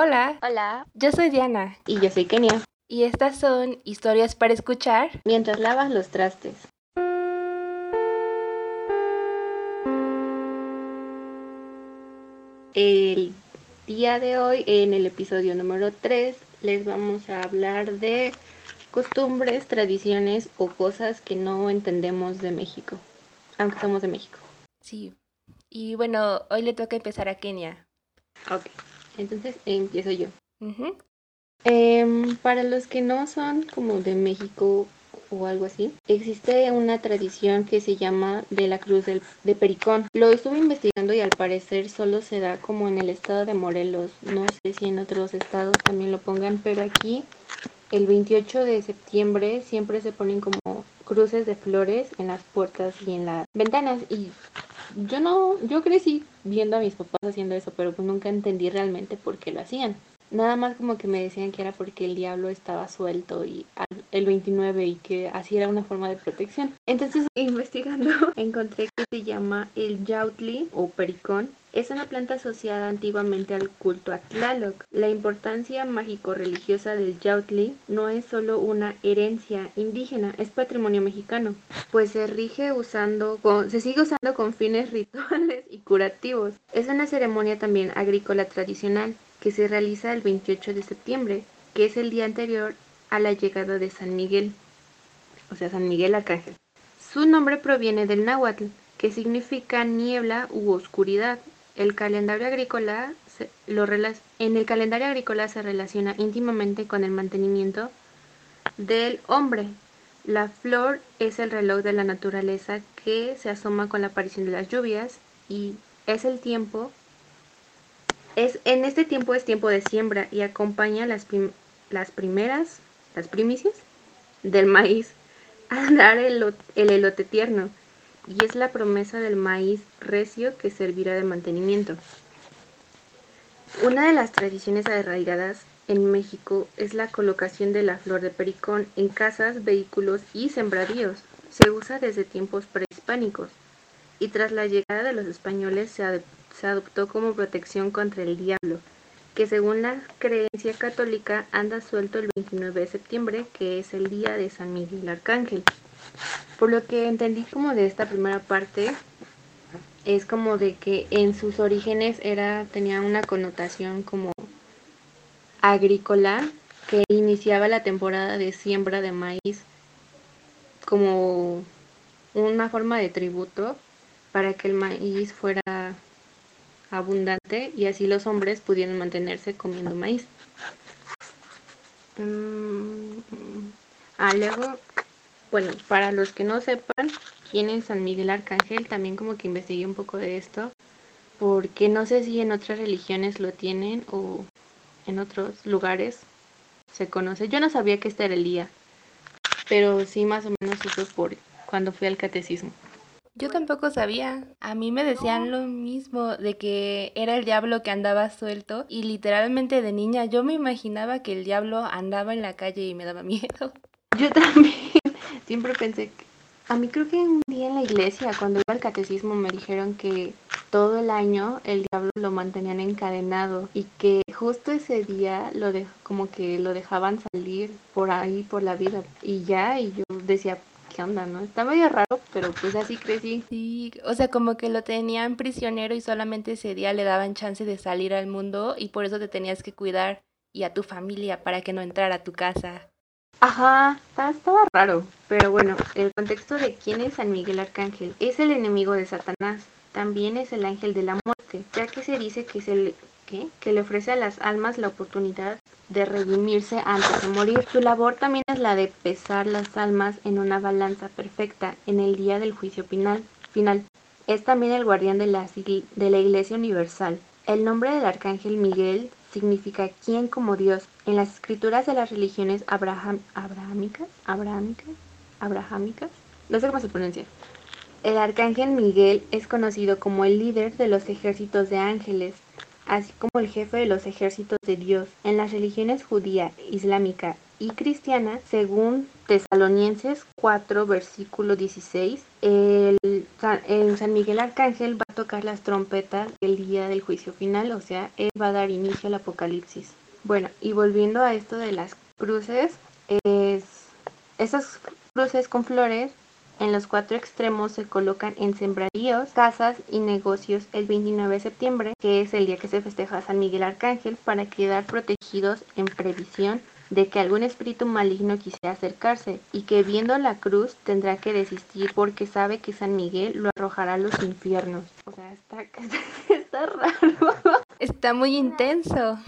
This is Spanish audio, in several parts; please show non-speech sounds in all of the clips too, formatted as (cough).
Hola, Hola. yo soy Diana Y yo soy Kenia. y estas son historias para escuchar. Mientras lavas los trastes. El día de hoy, en el episodio número 3, les vamos a hablar de costumbres, tradiciones o cosas que no entendemos de México, aunque somos de México. Sí. Y bueno, hoy le toca empezar a Kenia. Ok, entonces empiezo yo. Em, para los que no son como de México o algo así, existe una tradición que se llama de la Cruz del, de Pericón. Lo estuve investigando y al parecer solo se da como en el estado de Morelos. No sé si en otros estados también lo pongan, pero aquí el 28 de septiembre siempre se ponen como cruces de flores en las puertas y en las ventanas y yo no, yo crecí viendo a mis papás haciendo eso, pero pues nunca entendí realmente por qué lo hacían. Nada más como que me decían que era porque el diablo estaba suelto y el 29 y que así era una forma de protección. Entonces, investigando, (laughs) encontré que se llama el yautli o pericón. Es una planta asociada antiguamente al culto a Tlaloc. La importancia mágico-religiosa del yautli no es solo una herencia indígena, es patrimonio mexicano, pues se rige usando, con- se sigue usando con fines rituales y curativos. Es una ceremonia también agrícola tradicional que se realiza el 28 de septiembre, que es el día anterior a la llegada de San Miguel, o sea, San Miguel Arcángel. Su nombre proviene del náhuatl, que significa niebla u oscuridad. El calendario agrícola lo en el calendario agrícola se relaciona íntimamente con el mantenimiento del hombre. La flor es el reloj de la naturaleza que se asoma con la aparición de las lluvias y es el tiempo es, en este tiempo es tiempo de siembra y acompaña las, las primeras, las primicias del maíz al (laughs) dar el, el elote tierno y es la promesa del maíz recio que servirá de mantenimiento. Una de las tradiciones arraigadas en México es la colocación de la flor de pericón en casas, vehículos y sembradíos. Se usa desde tiempos prehispánicos y tras la llegada de los españoles se, se adoptó como protección contra el diablo, que según la creencia católica anda suelto el 29 de septiembre, que es el día de San Miguel Arcángel. Por lo que entendí como de esta primera parte, es como de que en sus orígenes era tenía una connotación como agrícola que iniciaba la temporada de siembra de maíz como una forma de tributo para que el maíz fuera abundante y así los hombres pudieran mantenerse comiendo maíz. Mm, Ah, luego, bueno, para los que no sepan quién es San Miguel Arcángel, también como que investigué un poco de esto, porque no sé si en otras religiones lo tienen o en otros lugares se conoce. Yo no sabía que este era el día, pero sí más o menos supe por cuando fui al catecismo. Yo tampoco sabía. A mí me decían lo mismo de que era el diablo que andaba suelto y literalmente de niña yo me imaginaba que el diablo andaba en la calle y me daba (laughs) miedo. Yo también (laughs) siempre pensé. A mí creo que un día en la iglesia, cuando iba al catecismo, me dijeron que todo el año el diablo lo mantenían encadenado y que justo ese día lo como que lo dejaban salir por ahí, por la vida. Y ya, y yo decía, ¿qué onda, no? Está medio raro, pero pues así crecí. Sí, o sea, como que lo tenían prisionero y solamente ese día le daban chance de salir al mundo y por eso te tenías que cuidar y a tu familia para que no entrara a tu casa. Ajá, estaba raro. Pero bueno, el contexto de quién es San Miguel Arcángel es el enemigo de Satanás. También es el ángel de la muerte, ya que se dice que, se le, ¿qué? que le ofrece a las almas la oportunidad de redimirse antes de morir. Su labor también es la de pesar las almas en una balanza perfecta en el día del juicio final. final. Es también el guardián de la, de la Iglesia Universal. El nombre del arcángel Miguel significa quién como Dios. En las escrituras de las religiones abraham, abrahámicas, abrahámicas, no sé cómo se pronuncia. El arcángel Miguel es conocido como el líder de los ejércitos de ángeles, así como el jefe de los ejércitos de Dios. En las religiones judía, islámica y cristiana, según Tesalonienses 4, versículo 16, el, San Miguel Arcángel va a tocar las trompetas el día del juicio final, o sea, él va a dar inicio al apocalipsis. Bueno, y volviendo a esto de las cruces, es, esas cruces con flores en los cuatro extremos se colocan en sembradíos, casas y negocios el 29 de septiembre, que es el día que se festeja San Miguel Arcángel, para quedar protegidos en previsión de que algún espíritu maligno quisiera acercarse y que viendo la cruz tendrá que desistir porque sabe que San Miguel lo arrojará a los infiernos. O sea, está, (laughs) está raro. Está muy intenso.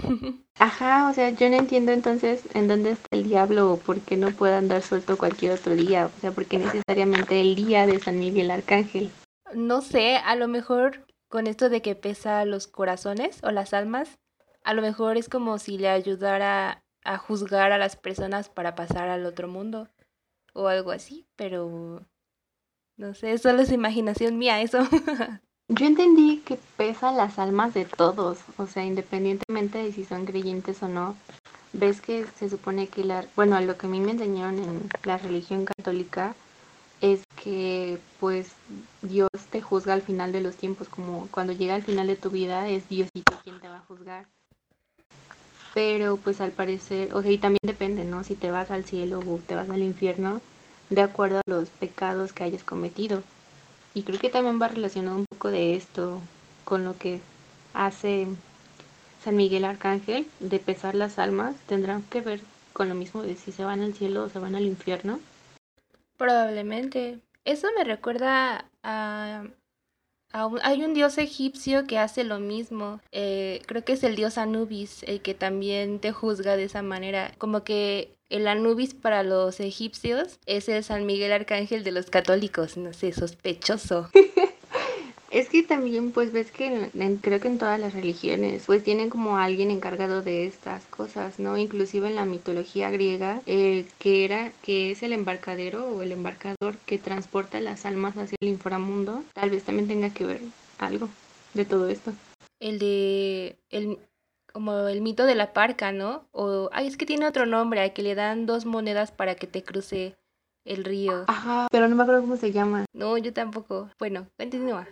Ajá, o sea, yo no entiendo entonces en dónde está el diablo o por qué no puede andar suelto cualquier otro día. O sea, porque necesariamente el día de San Miguel Arcángel. No sé, a lo mejor con esto de que pesa los corazones o las almas, a lo mejor es como si le ayudara a juzgar a las personas para pasar al otro mundo o algo así, pero no sé, solo es imaginación mía eso. (laughs) Yo entendí que pesan las almas de todos, o sea, independientemente de si son creyentes o no. Ves que se supone que la, bueno, lo que a mí me enseñaron en la religión católica es que pues Dios te juzga al final de los tiempos, como cuando llega al final de tu vida es Diosito quien te va a juzgar. Pero pues al parecer, o sea, y también depende, ¿no? Si te vas al cielo o te vas al infierno, de acuerdo a los pecados que hayas cometido. Y creo que también va relacionado un poco de esto con lo que hace San Miguel Arcángel, de pesar las almas, tendrán que ver con lo mismo de si se van al cielo o se van al infierno. Probablemente. Eso me recuerda a... hay un dios egipcio que hace lo mismo. Eh, creo que es el dios Anubis, el que también te juzga de esa manera. Como que el Anubis para los egipcios es el San Miguel Arcángel de los católicos, no sé, sospechoso. (laughs) es que también pues ves que creo que en todas las religiones pues tienen como alguien encargado de estas cosas, ¿no? Inclusive en la mitología griega, el que era, que es el embarcadero o el embarcador que transporta las almas hacia el inframundo, tal vez también tenga que ver algo de todo esto. El de el como el mito de la parca, ¿no? O, ay, es que tiene otro nombre, a que le dan dos monedas para que te cruce el río. Ajá, pero no me acuerdo cómo se llama. No, yo tampoco. Bueno, continúa.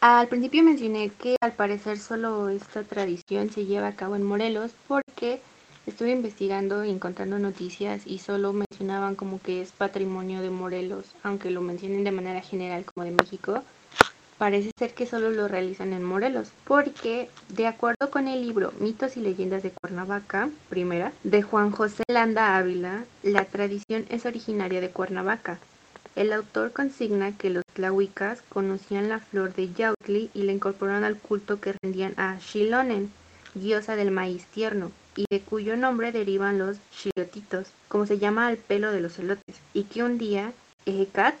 Al principio mencioné que al parecer solo esta tradición se lleva a cabo en Morelos porque estuve investigando y encontrando noticias y solo mencionaban como que es patrimonio de Morelos, aunque lo mencionen de manera general como de México parece ser que solo lo realizan en Morelos, porque de acuerdo con el libro Mitos y Leyendas de Cuernavaca, primera, de Juan José Landa Ávila, la tradición es originaria de Cuernavaca. El autor consigna que los tlahuicas conocían la flor de yautli y la incorporaron al culto que rendían a Xilonen, diosa del maíz tierno, y de cuyo nombre derivan los xilotitos, como se llama al pelo de los elotes, y que un día Ejecat,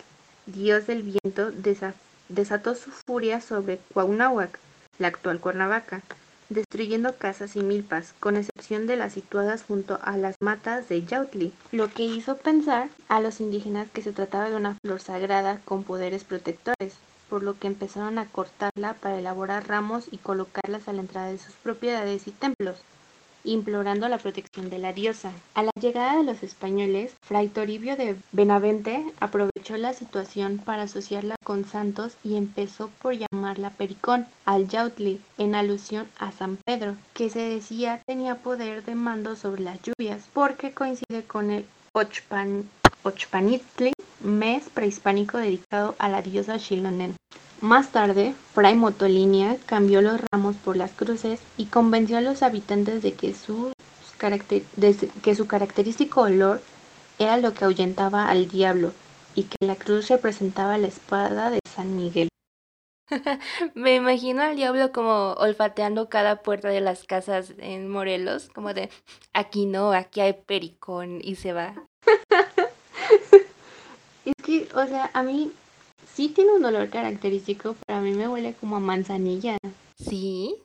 dios del viento, desafió desató su furia sobre Cuauhnáhuac, la actual Cuernavaca, destruyendo casas y milpas, con excepción de las situadas junto a las matas de Yautli, lo que hizo pensar a los indígenas que se trataba de una flor sagrada con poderes protectores, por lo que empezaron a cortarla para elaborar ramos y colocarlas a la entrada de sus propiedades y templos implorando la protección de la diosa. A la llegada de los españoles, Fray Toribio de Benavente aprovechó la situación para asociarla con santos y empezó por llamarla Pericón al Yautli, en alusión a San Pedro, que se decía tenía poder de mando sobre las lluvias, porque coincide con el Ochpan Ochpanitli, mes prehispánico dedicado a la diosa Xilonen. Más tarde, Fray Motolinia cambió los ramos por las cruces y convenció a los habitantes de que su, que su característico olor era lo que ahuyentaba al diablo y que la cruz representaba la espada de San Miguel. (laughs) Me imagino al diablo como olfateando cada puerta de las casas en Morelos, como de aquí no, aquí hay pericón y se va. (laughs) es que, o sea, a mí sí tiene un olor característico, pero a mí me huele como a manzanilla. ¿Sí?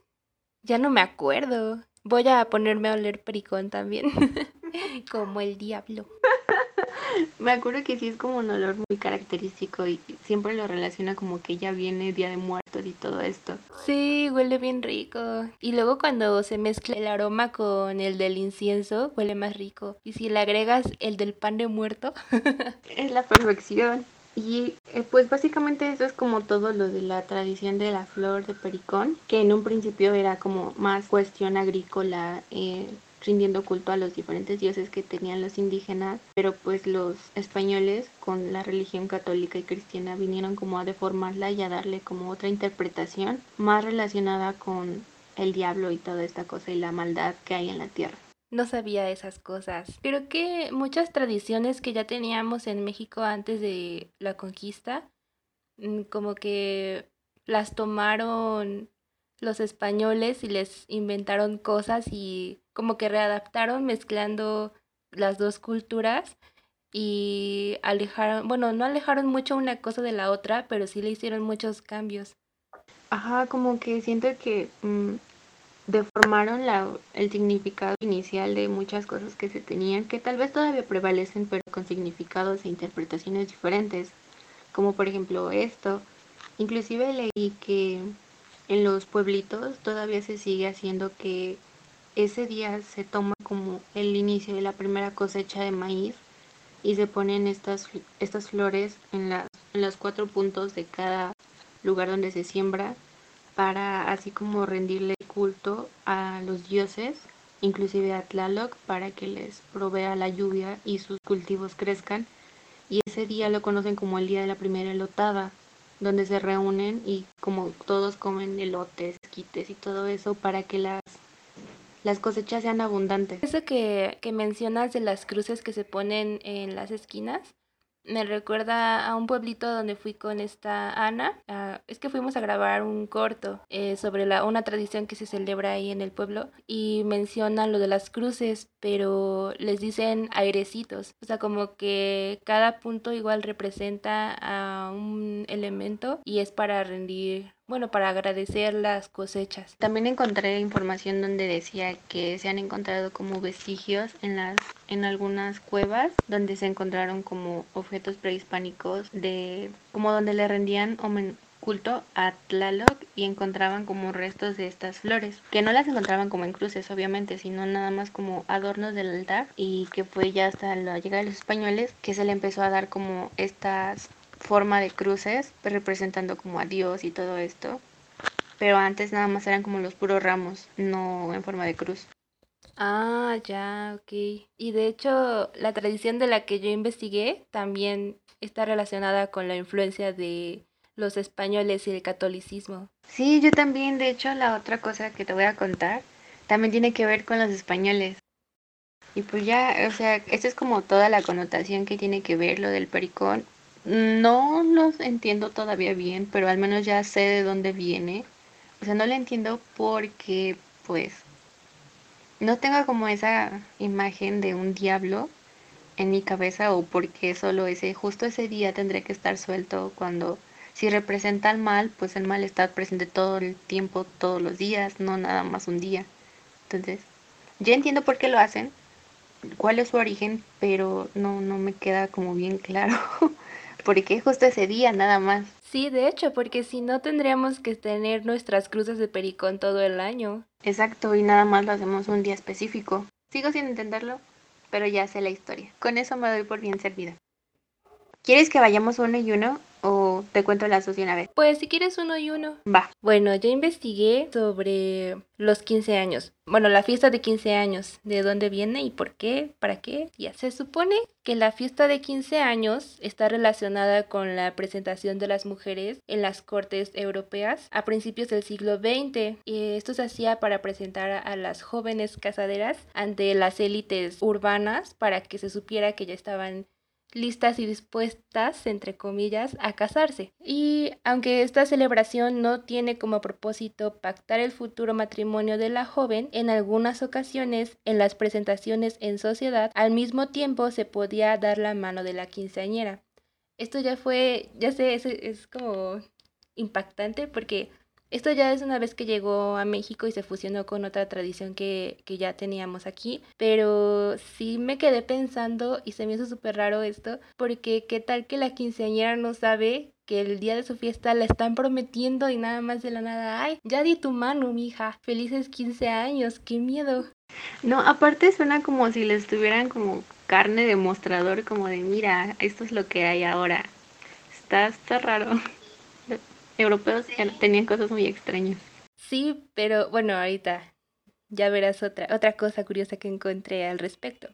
Ya no me acuerdo. Voy a ponerme a oler pericón también. (laughs) como el diablo. (laughs) Me acuerdo que sí es como un olor muy característico y siempre lo relaciona como que ya viene Día de Muertos y todo esto. Sí, huele bien rico. Y luego cuando se mezcla el aroma con el del incienso, huele más rico. Y si le agregas el del pan de muerto, (laughs) es la perfección. Y eh, pues básicamente eso es como todo lo de la tradición de la flor de pericón, que en un principio era como más cuestión agrícola, eh, rindiendo culto a los diferentes dioses que tenían los indígenas, pero pues los españoles con la religión católica y cristiana vinieron como a deformarla y a darle como otra interpretación más relacionada con el diablo y toda esta cosa y la maldad que hay en la tierra. No sabía esas cosas. Creo que muchas tradiciones que ya teníamos en México antes de la conquista, mm, como que las tomaron los españoles y les inventaron cosas y como que readaptaron mezclando las dos culturas y alejaron, bueno, no alejaron mucho una cosa de la otra, pero sí le hicieron muchos cambios. Ajá, como que siento que mm, deformaron la, el significado inicial de muchas cosas que se tenían, que tal vez todavía prevalecen, pero con significados e interpretaciones diferentes, como por ejemplo esto. Inclusive leí que en los pueblitos todavía se sigue haciendo que ese día se toma como el inicio de la primera cosecha de maíz y se ponen estas, estas flores en, las, en los cuatro puntos de cada lugar donde se siembra para así como rendirle culto a los dioses, inclusive a Tlaloc, para que les provea la lluvia y sus cultivos crezcan. Y ese día lo conocen como el día de la primera elotada, donde se reúnen y como todos comen elotes, quites y todo eso para que las las cosechas sean abundantes. Eso que, que mencionas de las cruces que se ponen en las esquinas, me recuerda a un pueblito donde fui con esta Ana. Ah, es que fuimos a grabar un corto eh, sobre la, una tradición que se celebra ahí en el pueblo y mencionan lo de las cruces, pero les dicen airecitos. O sea, como que cada punto igual representa a un elemento y es para rendir bueno, para agradecer las cosechas. También encontré información donde decía que se han encontrado como vestigios en las en algunas cuevas donde se encontraron como objetos prehispánicos de como donde le rendían culto a Tlaloc y encontraban como restos de estas flores, que no las encontraban como en cruces obviamente, sino nada más como adornos del altar y que fue ya hasta la llegada de los españoles que se le empezó a dar como estas forma de cruces, pues, representando como a Dios y todo esto. Pero antes nada más eran como los puros ramos, no en forma de cruz. Ah, ya, ok. Y de hecho, la tradición de la que yo investigué también está relacionada con la influencia de los españoles y el catolicismo. Sí, yo también, de hecho, la otra cosa que te voy a contar también tiene que ver con los españoles. Y pues ya, o sea, esto es como toda la connotación que tiene que ver lo del pericón, no lo entiendo todavía bien, pero al menos ya sé de dónde viene. O sea, no lo entiendo porque, pues, no tengo como esa imagen de un diablo en mi cabeza o porque solo ese, justo ese día tendré que estar suelto cuando si representa el mal, pues el mal está presente todo el tiempo, todos los días, no nada más un día. Entonces, ya entiendo por qué lo hacen, cuál es su origen, pero no, no me queda como bien claro. (laughs) porque justo ese día nada más. Sí, de hecho, porque si no tendríamos que tener nuestras cruces de pericón todo el año. Exacto, y nada más lo hacemos un día específico. Sigo sin entenderlo, pero ya sé la historia. Con eso me doy por bien servida. ¿Quieres que vayamos uno y uno o te cuento las dos de una vez? Pues si quieres uno y uno. Va. Bueno, yo investigué sobre los 15 años. Bueno, la fiesta de 15 años. ¿De dónde viene y por qué? ¿Para qué? Ya se supone que la fiesta de 15 años está relacionada con la presentación de las mujeres en las cortes europeas a principios del siglo XX. Y esto se hacía para presentar a las jóvenes casaderas ante las élites urbanas para que se supiera que ya estaban listas y dispuestas, entre comillas, a casarse. Y aunque esta celebración no tiene como propósito pactar el futuro matrimonio de la joven, en algunas ocasiones, en las presentaciones en sociedad, al mismo tiempo se podía dar la mano de la quinceañera. Esto ya fue, ya sé, es, es como impactante porque Esto ya es una vez que llegó a México y se fusionó con otra tradición que, que ya teníamos aquí, pero sí me quedé pensando y se me hizo súper raro esto, porque qué tal que la quinceañera no sabe que el día de su fiesta la están prometiendo y nada más de la nada, ay, ya di tu mano, mija, felices 15 años, qué miedo. No, aparte suena como si les tuvieran como carne de mostrador, como de, mira, esto es lo que hay ahora. Está, está raro. Europeos tenían cosas muy extrañas. Sí, pero bueno, ahorita ya verás otra, otra cosa curiosa que encontré al respecto.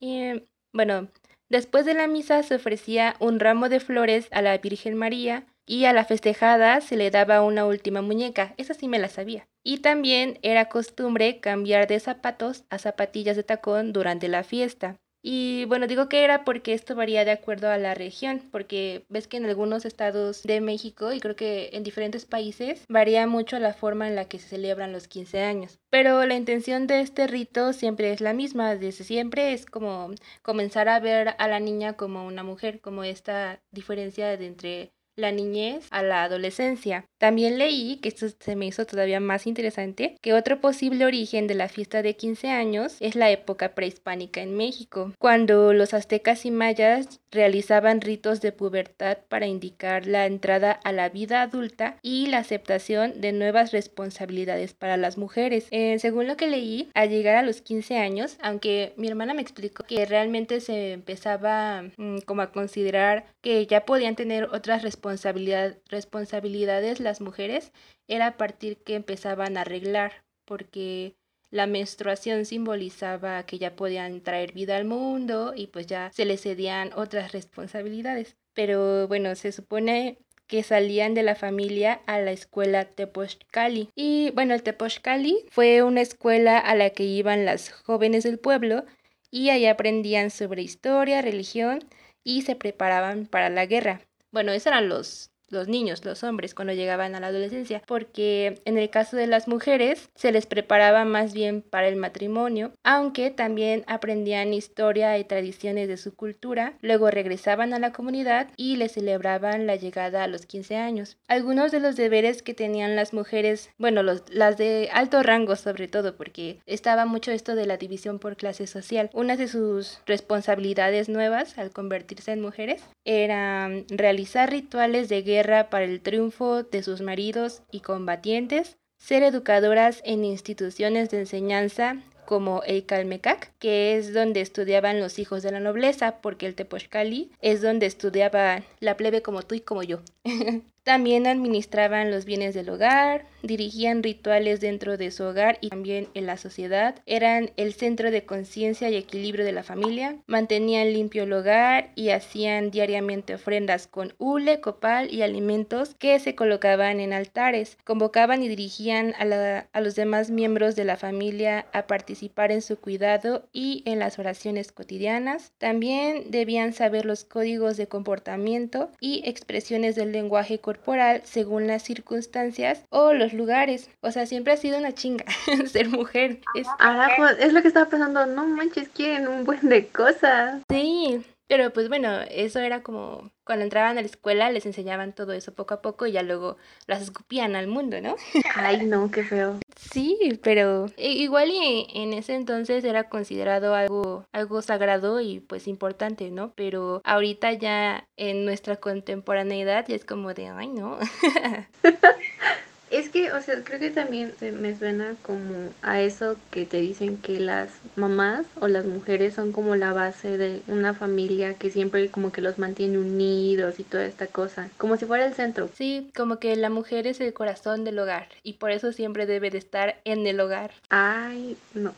Y, bueno, Después de la misa se ofrecía un ramo de flores a la Virgen María y a la festejada se le daba una última muñeca, esa sí me la sabía. Y también era costumbre cambiar de zapatos a zapatillas de tacón durante la fiesta. Y bueno, digo que era porque esto varía de acuerdo a la región, porque ves que en algunos estados de México y creo que en diferentes países varía mucho la forma en la que se celebran los 15 años. Pero la intención de este rito siempre es la misma, desde siempre es como comenzar a ver a la niña como una mujer, como esta diferencia de entre la niñez a la adolescencia. También leí, que esto se me hizo todavía más interesante, que otro posible origen de la fiesta de 15 años es la época prehispánica en México, cuando los aztecas y mayas realizaban ritos de pubertad para indicar la entrada a la vida adulta y la aceptación de nuevas responsabilidades para las mujeres. Eh, según lo que leí, al llegar a los 15 años, aunque mi hermana me explicó que realmente se empezaba mm, como a considerar que ya podían tener otras responsabilidad, responsabilidades las mujeres, era a partir que empezaban a arreglar, porque la menstruación simbolizaba que ya podían traer vida al mundo y pues ya se les cedían otras responsabilidades. Pero bueno, se supone que salían de la familia a la escuela Tepochcali. Y bueno, el Tepochcali fue una escuela a la que iban las jóvenes del pueblo y ahí aprendían sobre historia, religión y se preparaban para la guerra. Bueno, esos eran los los niños, los hombres, cuando llegaban a la adolescencia, porque en el caso de las mujeres se les preparaba más bien para el matrimonio, aunque también aprendían historia y tradiciones de su cultura, luego regresaban a la comunidad y les celebraban la llegada a los 15 años. Algunos de los deberes que tenían las mujeres, bueno, los, las de alto rango sobre todo, porque estaba mucho esto de la división por clase social. Una de sus responsabilidades nuevas al convertirse en mujeres era realizar rituales de guerra para el triunfo de sus maridos y combatientes, ser educadoras en instituciones de enseñanza como el Calmecac, que es donde estudiaban los hijos de la nobleza, porque el Tepochcali es donde estudiaba la plebe como tú y como yo. (laughs) También administraban los bienes del hogar, dirigían rituales dentro de su hogar y también en la sociedad, eran el centro de conciencia y equilibrio de la familia, mantenían limpio el hogar y hacían diariamente ofrendas con hule, copal y alimentos que se colocaban en altares, convocaban y dirigían a, los demás miembros de la familia a participar en su cuidado y en las oraciones cotidianas, también debían saber los códigos de comportamiento y expresiones del lenguaje corporal según las circunstancias o los lugares. O sea, siempre ha sido una chinga (laughs) ser mujer. Es... Ahora, pues, es lo que estaba pensando, no manches, quieren un buen de cosas. Sí, pero pues bueno, eso era como cuando entraban a la escuela les enseñaban todo eso poco a poco y ya luego las escupían al mundo, ¿no? (laughs) Ay, no, qué feo. Sí, pero igual y en ese entonces era considerado algo algo sagrado y pues importante, ¿no? Pero ahorita ya en nuestra contemporaneidad ya es como de, ay, no. (laughs) Es que, o sea, creo que también me suena como a eso que te dicen que las mamás o las mujeres son como la base de una familia que siempre como que los mantiene unidos y toda esta cosa, como si fuera el centro. Sí, como que la mujer es el corazón del hogar y por eso siempre debe de estar en el hogar. Ay, no.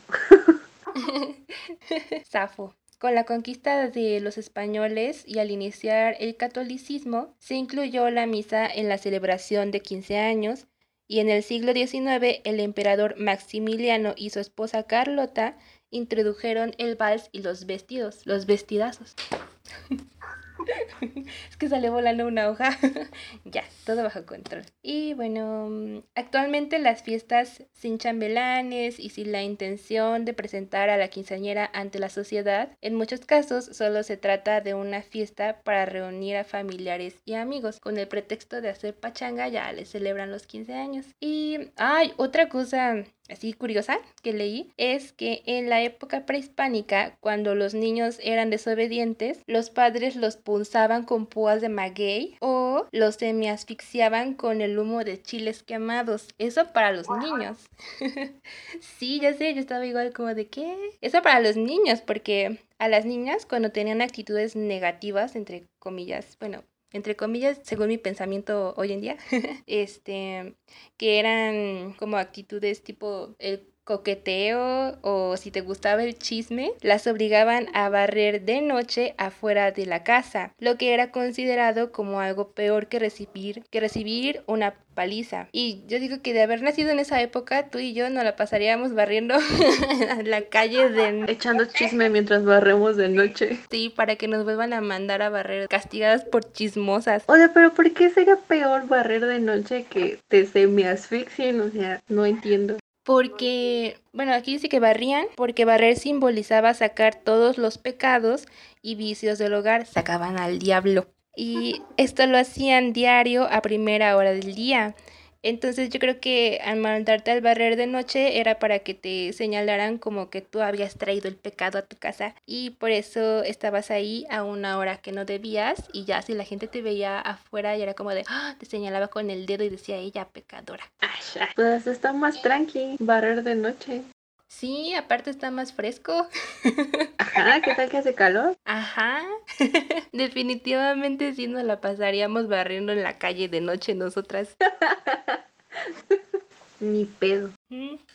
(laughs) Safo. Con la conquista de los españoles y al iniciar el catolicismo, se incluyó la misa en la celebración de 15 años y en el siglo XIX el emperador Maximiliano y su esposa Carlota introdujeron el vals y los vestidos, los vestidazos. Es que sale volando una hoja. (laughs) ya, todo bajo control. Y bueno, actualmente las fiestas sin chambelanes y sin la intención de presentar a la quinceañera ante la sociedad, en muchos casos solo se trata de una fiesta para reunir a familiares y amigos. Con el pretexto de hacer pachanga ya les celebran los 15 años. Y hay otra cosa así curiosa que leí es que en la época prehispánica, cuando los niños eran desobedientes, los padres los punzaban con púas de maguey o los semi-asfixiaban con el humo de chiles quemados. Eso para los niños. (laughs) sí, ya sé, yo estaba igual como de qué. Eso para los niños, porque a las niñas cuando tenían actitudes negativas, entre comillas, bueno, entre comillas, según mi pensamiento hoy en día, (laughs) este, que eran como actitudes tipo coqueteo o si te gustaba el chisme, las obligaban a barrer de noche afuera de la casa, lo que era considerado como algo peor que recibir, que recibir una paliza. Y yo digo que de haber nacido en esa época, tú y yo nos la pasaríamos barriendo (laughs) la calle de... Echando chisme mientras barremos de noche. Sí, para que nos vuelvan a mandar a barrer castigadas por chismosas. Oye, pero ¿por qué sería peor barrer de noche que te semi asfixien? O sea, no entiendo. Porque, bueno, aquí dice que barrían, porque barrer simbolizaba sacar todos los pecados y vicios del hogar, sacaban al diablo. Y (laughs) esto lo hacían diario a primera hora del día. Entonces yo creo que al mandarte al barrer de noche era para que te señalaran como que tú habías traído el pecado a tu casa y por eso estabas ahí a una hora que no debías y ya si la gente te veía afuera y era como de, ¡ah! te señalaba con el dedo y decía ella pecadora. Pues está más tranqui, barrer de noche. Sí, aparte está más fresco. (laughs) Ajá, ¿qué tal que hace calor? Ajá. (laughs) Definitivamente sí nos la pasaríamos barriendo en la calle de noche nosotras. (laughs) Ni pedo.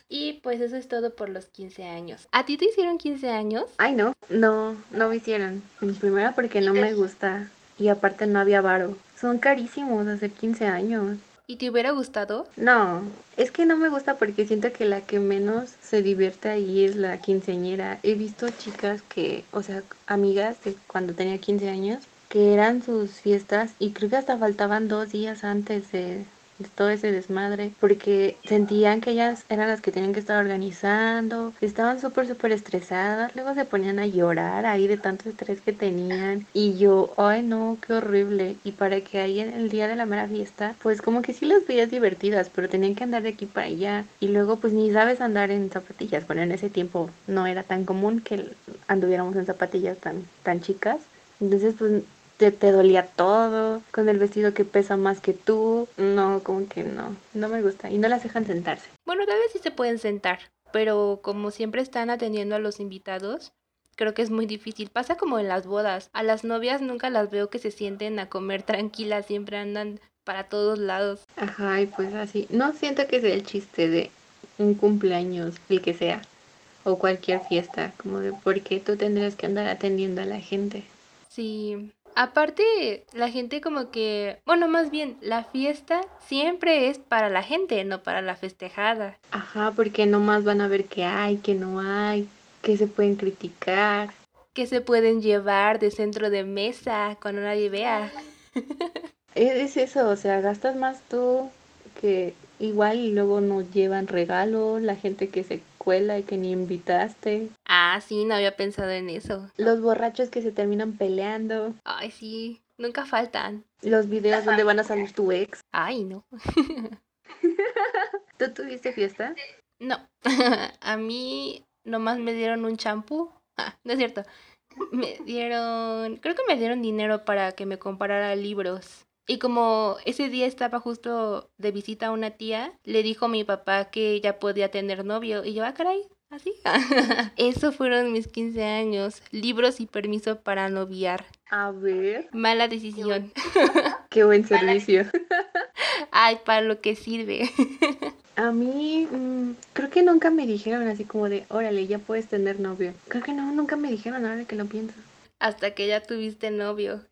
Y pues eso es todo por los 15 años. ¿A ti te hicieron 15 años? Ay, no, no, no me hicieron. Primero porque no me gusta y aparte no había varo. Son carísimos hace 15 años. ¿Y te hubiera gustado? No, es que no me gusta porque siento que la que menos se divierte ahí es la quinceañera. He visto chicas que, o sea, amigas de cuando tenía 15 años, que eran sus fiestas y creo que hasta faltaban dos días antes de, todo ese desmadre, porque sentían que ellas eran las que tenían que estar organizando, estaban súper, súper estresadas, luego se ponían a llorar ahí de tanto estrés que tenían, y yo, ay no, qué horrible, y para que ahí en el día de la mera fiesta, pues como que sí las veías divertidas, pero tenían que andar de aquí para allá, y luego pues ni sabes andar en zapatillas, bueno, en ese tiempo no era tan común que anduviéramos en zapatillas tan, tan chicas, entonces pues te, te dolía todo, con el vestido que pesa más que tú. No, como que no, no me gusta. Y no las dejan sentarse. Bueno, tal vez sí se pueden sentar, pero como siempre están atendiendo a los invitados, creo que es muy difícil. Pasa como en las bodas. A las novias nunca las veo que se sienten a comer tranquilas, siempre andan para todos lados. Ajá, y pues así. No siento que sea el chiste de un cumpleaños, el que sea, o cualquier fiesta, como de por qué tú tendrías que andar atendiendo a la gente. Sí, Aparte, la gente como que, bueno, más bien, la fiesta siempre es para la gente, no para la festejada. Ajá, porque nomás van a ver qué hay, qué no hay, qué se pueden criticar. Que se pueden llevar de centro de mesa cuando nadie vea. (laughs) es eso, o sea, gastas más tú que igual y luego nos llevan regalo, la gente que se y que ni invitaste. Ah, sí, no había pensado en eso. Los borrachos que se terminan peleando. Ay, sí, nunca faltan. Los videos donde van a salir tu ex. Ay, no. (laughs) ¿Tú tuviste fiesta? No, (laughs) a mí nomás me dieron un champú. Ah, no es cierto. Me dieron, creo que me dieron dinero para que me comprara libros. Y como ese día estaba justo de visita a una tía, le dijo a mi papá que ya podía tener novio. Y yo, ah, caray, así. (laughs) Eso fueron mis 15 años. Libros y permiso para noviar. A ver. Mala decisión. Qué buen (laughs) servicio. (laughs) Ay, para lo que sirve. A mí, mm, creo que nunca me dijeron así como de, órale, ya puedes tener novio. Creo que no, nunca me dijeron ahora que lo pienso hasta que ya tuviste novio. (laughs)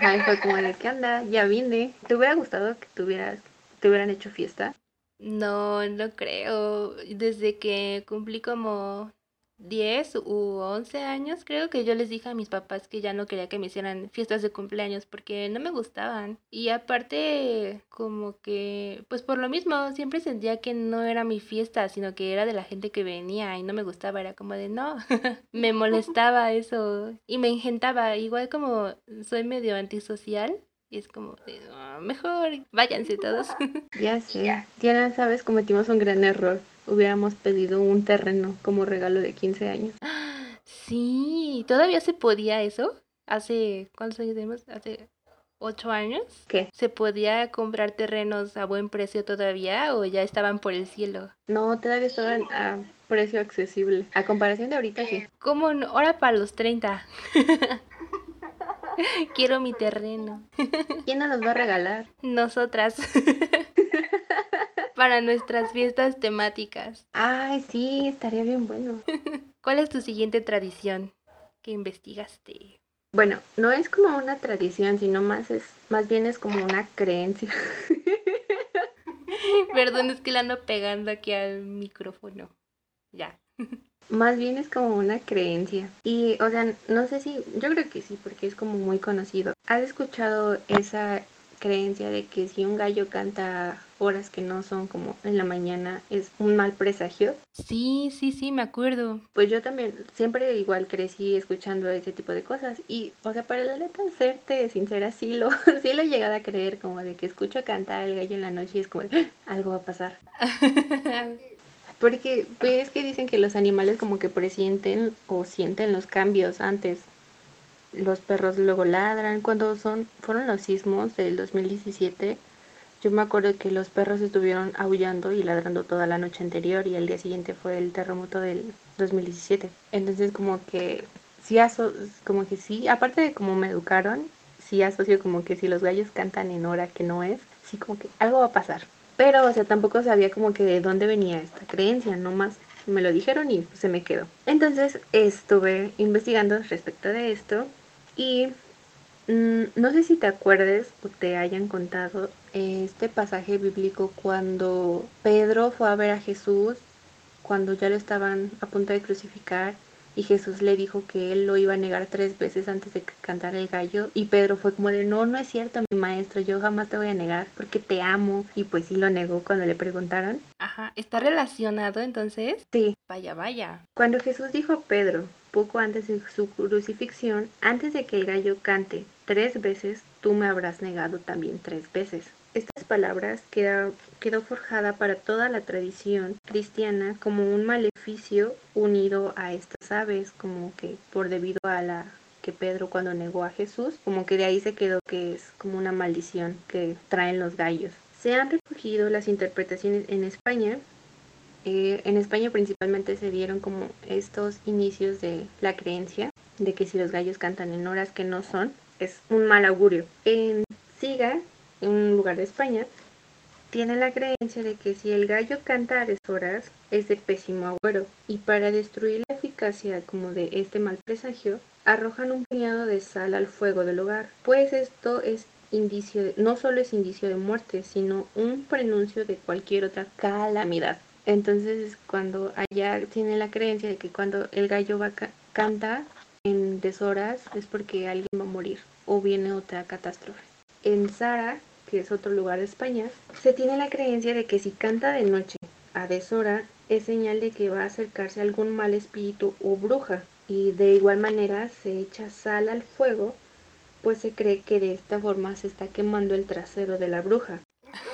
Ay, fue como de que anda, ya vine. ¿Te hubiera gustado que tuvieras, te hubieran hecho fiesta? No, no creo. Desde que cumplí como 10 u 11 años, creo que yo les dije a mis papás que ya no quería que me hicieran fiestas de cumpleaños porque no me gustaban. Y aparte, como que, pues por lo mismo, siempre sentía que no era mi fiesta, sino que era de la gente que venía y no me gustaba. Era como de no, (laughs) me molestaba eso y me engentaba. Igual como soy medio antisocial, y es como, ah, mejor váyanse todos. (laughs) Ya sé. Diana, sabes, cometimos un gran error. Hubiéramos pedido un terreno como regalo de 15 años. Sí, ¿todavía se podía eso? Hace, ¿cuántos años tenemos? Hace ocho años. ¿Qué? ¿Se podía comprar terrenos a buen precio todavía o ya estaban por el cielo? No, todavía estaban a precio accesible. A comparación de ahorita, sí. ¿Cómo? no? Ahora para los 30. (laughs) (laughs) Quiero mi terreno. ¿Quién nos los va a regalar? Nosotras. (laughs) Para nuestras fiestas temáticas. Ay, sí, estaría bien bueno. (laughs) ¿Cuál es tu siguiente tradición que investigaste? Bueno, no es como una tradición, sino más es, más bien es como una creencia. Perdón, es que la ando pegando aquí al micrófono. Ya. Más bien es como una creencia. Y, o sea, no sé si, yo creo que sí, porque es como muy conocido. ¿Has escuchado esa creencia de que si un gallo canta horas que no son como en la mañana es un mal presagio? Sí, sí, sí, me acuerdo. Pues yo también siempre igual crecí escuchando ese tipo de cosas y, o sea, para la neta serte sincera, sí lo, (laughs) sí lo he llegado a creer como de que escucho cantar el gallo en la noche y es como, ¡Ah! algo va a pasar. (laughs) Porque ves que dicen que los animales como que presienten o sienten los cambios antes. Los perros luego ladran. Cuando son fueron los sismos del 2017, yo me acuerdo que los perros estuvieron aullando y ladrando toda la noche anterior y el día siguiente fue el terremoto del 2017. Entonces como que sí aso como que sí, aparte de cómo me educaron, sí asocio como que si los gallos cantan en hora que no es, sí como que algo va a pasar. Pero, o sea, tampoco sabía como que de dónde venía esta creencia, nomás me lo dijeron y se me quedó. Entonces estuve investigando respecto de esto y mm, no sé si te acuerdes o te hayan contado este pasaje bíblico cuando Pedro fue a ver a Jesús, cuando ya lo estaban a punto de crucificar y Jesús le dijo que él lo iba a negar tres veces antes de que cantara el gallo y Pedro fue como de no, no es cierto mi maestro, yo jamás te voy a negar porque te amo y pues sí lo negó cuando le preguntaron. Ajá, ¿está relacionado entonces? Sí. Vaya, vaya. Cuando Jesús dijo a Pedro, poco antes de su crucifixión, antes de que el gallo cante tres veces, tú me habrás negado también tres veces. Estas palabras quedó, quedó forjada para toda la tradición cristiana como un unido a estas aves, como que por debido a la que Pedro cuando negó a Jesús, como que de ahí se quedó que es como una maldición que traen los gallos. Se han recogido las interpretaciones en España. Eh, en España principalmente se dieron como estos inicios de la creencia de que si los gallos cantan en horas que no son, es un mal augurio. En Siga un lugar de España, tiene la creencia de que si el gallo canta a deshoras es de pésimo agüero y para destruir la eficacia como de este mal presagio arrojan un puñado de sal al fuego del hogar, pues esto es indicio de, no solo es indicio de muerte, sino un prenuncio de cualquier otra calamidad. Entonces cuando allá tiene la creencia de que cuando el gallo va canta en deshoras es porque alguien va a morir o viene otra catástrofe. En Zara, que es otro lugar de España, se tiene la creencia de que si canta de noche a deshora es señal de que va a acercarse algún mal espíritu o bruja. Y de igual manera se echa sal al fuego, pues se cree que de esta forma se está quemando el trasero de la bruja.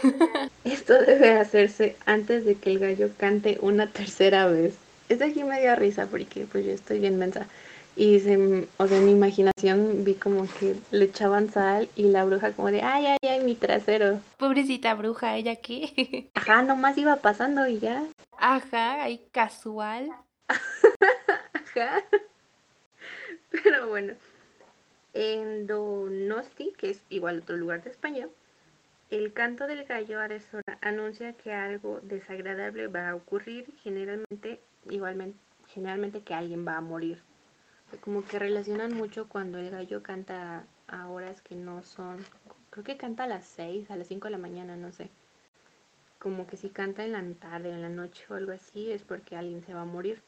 (laughs) Esto debe hacerse antes de que el gallo cante una tercera vez. Es de aquí me dio risa porque pues yo estoy bien mensa. Y se, o sea, en mi imaginación vi como que le echaban sal y la bruja como de, ay, ay, ay, mi trasero. Pobrecita bruja, ¿ella qué? (laughs) Ajá, nomás iba pasando y ya. Ajá, ahí casual. Ajá. Pero bueno, en Donosti, que es igual otro lugar de España, el canto del gallo a deshora anuncia que algo desagradable va a ocurrir, generalmente, igualmente, generalmente que alguien va a morir como que relacionan mucho cuando el gallo canta a horas que no son, creo que canta a las 6, a las 5 de la mañana, no sé. Como que si canta en la tarde o en la noche o algo así es porque alguien se va a morir.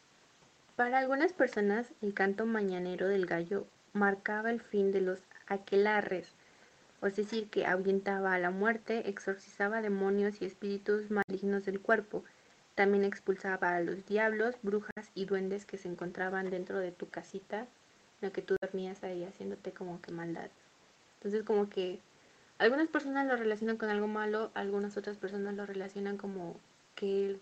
Para algunas personas, el canto mañanero del gallo marcaba el fin de los aquelarres, es decir, que ahuyentaba a la muerte, exorcizaba demonios y espíritus malignos del cuerpo. También expulsaba a los diablos, brujas y duendes que se encontraban dentro de tu casita, en la que tú dormías ahí haciéndote como que maldad. Entonces como que algunas personas lo relacionan con algo malo, algunas otras personas lo relacionan como que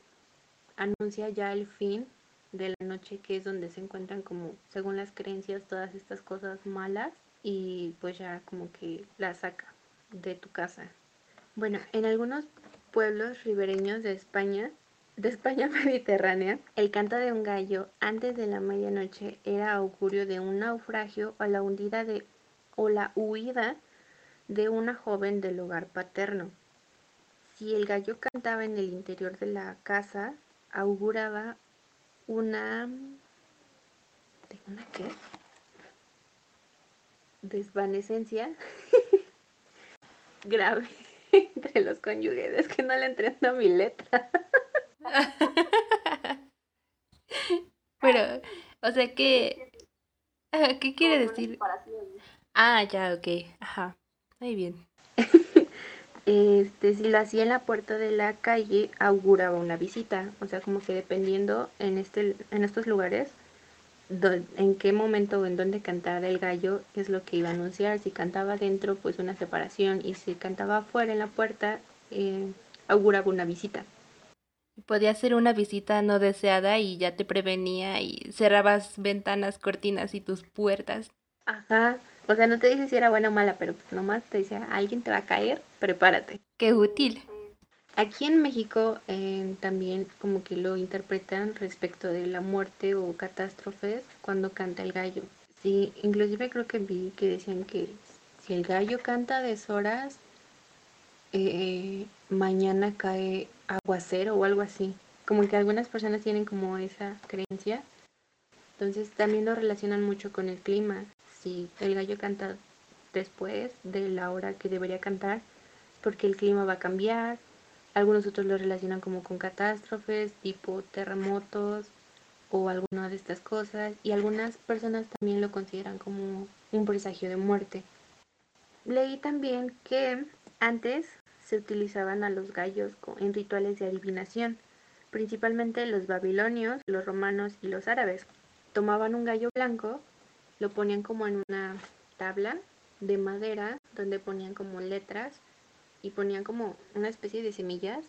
anuncia ya el fin de la noche, que es donde se encuentran como, según las creencias, todas estas cosas malas y pues ya como que la saca de tu casa. Bueno, en algunos pueblos ribereños de España, de España (laughs) mediterránea, el canto de un gallo antes de la medianoche era augurio de un naufragio o la hundida de o la huida de una joven del hogar paterno. Si el gallo cantaba en el interior de la casa, auguraba una... Desvanecencia (laughs) grave (laughs) entre los cónyuges. Es que no le entiendo mi letra. (laughs) Pero, o sea que... ¿Qué quiere decir? Ah, ya, ok. Ajá. Muy bien. (laughs) este, si lo hacía en la puerta de la calle, auguraba una visita. O sea, como que dependiendo en, este, en estos lugares, en qué momento o en dónde cantara el gallo, es lo que iba a anunciar. Si cantaba dentro, pues una separación. Y si cantaba afuera en la puerta, eh, auguraba una visita. Podía ser una visita no deseada y ya te prevenía y cerrabas ventanas, cortinas y tus puertas. Ajá, o sea, no te dice si era buena o mala, pero pues nomás te dice, alguien te va a caer, prepárate. Qué útil. Aquí en México eh, también como que lo interpretan respecto de la muerte o catástrofes cuando canta el gallo. Sí, inclusive creo que vi que decían que si el gallo canta a deshoras, eh, mañana cae aguacero o algo así. Como que algunas personas tienen como esa creencia. Entonces también lo relacionan mucho con el clima si el gallo canta después de la hora que debería cantar, porque el clima va a cambiar. Algunos otros lo relacionan como con catástrofes, tipo terremotos o alguna de estas cosas. Y algunas personas también lo consideran como un presagio de muerte. Leí también que antes se utilizaban a los gallos en rituales de adivinación, principalmente los babilonios, los romanos y los árabes. Tomaban un gallo blanco lo ponían como en una tabla de madera donde ponían como letras y ponían como una especie de semillas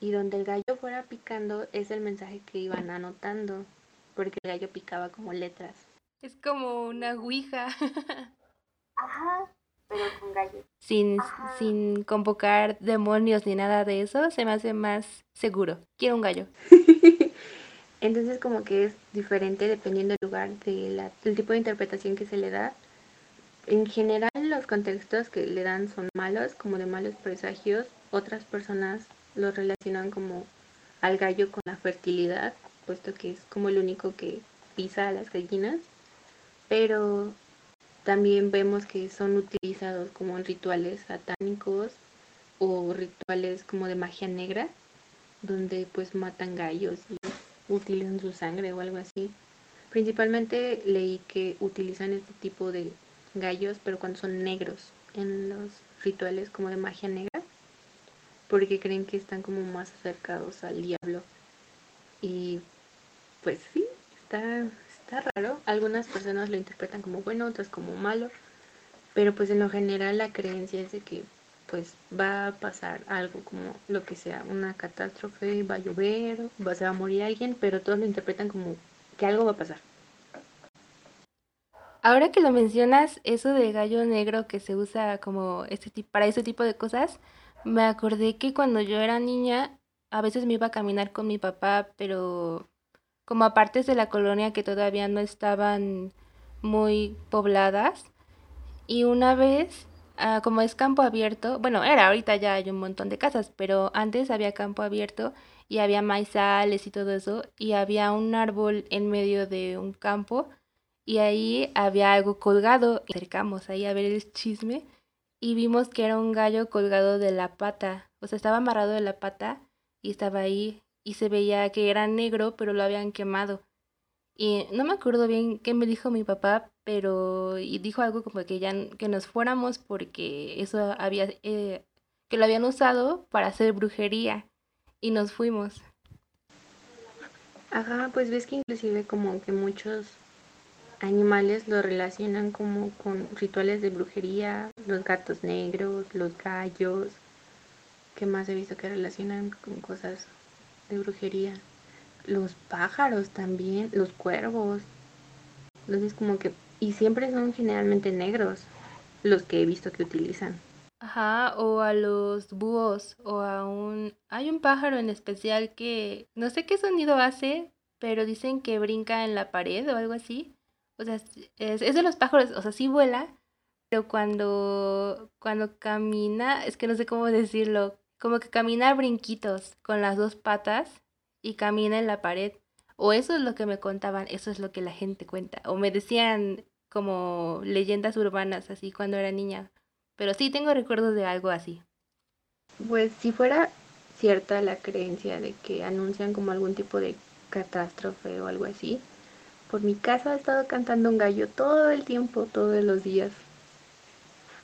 y donde el gallo fuera picando es el mensaje que iban anotando porque el gallo picaba como letras. Es como una ouija. (laughs) Ajá, pero con gallo. Sin, sin convocar demonios ni nada de eso, se me hace más seguro. Quiero un gallo. (laughs) Entonces como que es diferente dependiendo del lugar, de del tipo de interpretación que se le da. En general los contextos que le dan son malos, como de malos presagios. Otras personas lo relacionan como al gallo con la fertilidad, puesto que es como el único que pisa a las gallinas. Pero también vemos que son utilizados como en rituales satánicos o rituales como de magia negra, donde pues matan gallos y utilizan su sangre o algo así. Principalmente leí que utilizan este tipo de gallos, pero cuando son negros, en los rituales como de magia negra, porque creen que están como más acercados al diablo. Y pues sí, está, está raro. Algunas personas lo interpretan como bueno, otras como malo, pero pues en lo general la creencia es de que pues va a pasar algo como lo que sea, una catástrofe, va a llover, va, a morir alguien, pero todos lo interpretan como que algo va a pasar. Ahora que lo mencionas, eso de gallo negro que se usa como este tipo, para ese tipo de cosas, me acordé que cuando yo era niña, a veces me iba a caminar con mi papá, pero como a partes de la colonia que todavía no estaban muy pobladas. Y una vez Ah, como es campo abierto, bueno, era, ahorita ya hay un montón de casas, pero antes había campo abierto y había maizales y todo eso, y había un árbol en medio de un campo y ahí había algo colgado. Acercamos ahí a ver el chisme y vimos que era un gallo colgado de la pata, o sea, estaba amarrado de la pata y estaba ahí y se veía que era negro, pero lo habían quemado. Y no me acuerdo bien qué me dijo mi papá, pero y dijo algo como que ya que nos fuéramos porque eso había eh, que lo habían usado para hacer brujería y nos fuimos. Ajá, pues ves que inclusive como que muchos animales lo relacionan como con rituales de brujería, los gatos negros, los gallos, ¿qué más he visto que relacionan con cosas de brujería? Los pájaros también, los cuervos. Entonces como que, y siempre son generalmente negros los que he visto que utilizan. Ajá, o a los búhos, o a un... Hay un pájaro en especial que no sé qué sonido hace, pero dicen que brinca en la pared o algo así. O sea, es, de los pájaros, o sea, sí vuela, pero cuando, cuando camina, es que no sé cómo decirlo, como que camina a brinquitos con las dos patas y camina en la pared. O eso es lo que me contaban, eso es lo que la gente cuenta. O me decían como leyendas urbanas así cuando era niña. Pero sí tengo recuerdos de algo así. Pues si fuera cierta la creencia de que anuncian como algún tipo de catástrofe o algo así, por mi casa ha estado cantando un gallo todo el tiempo, todos los días.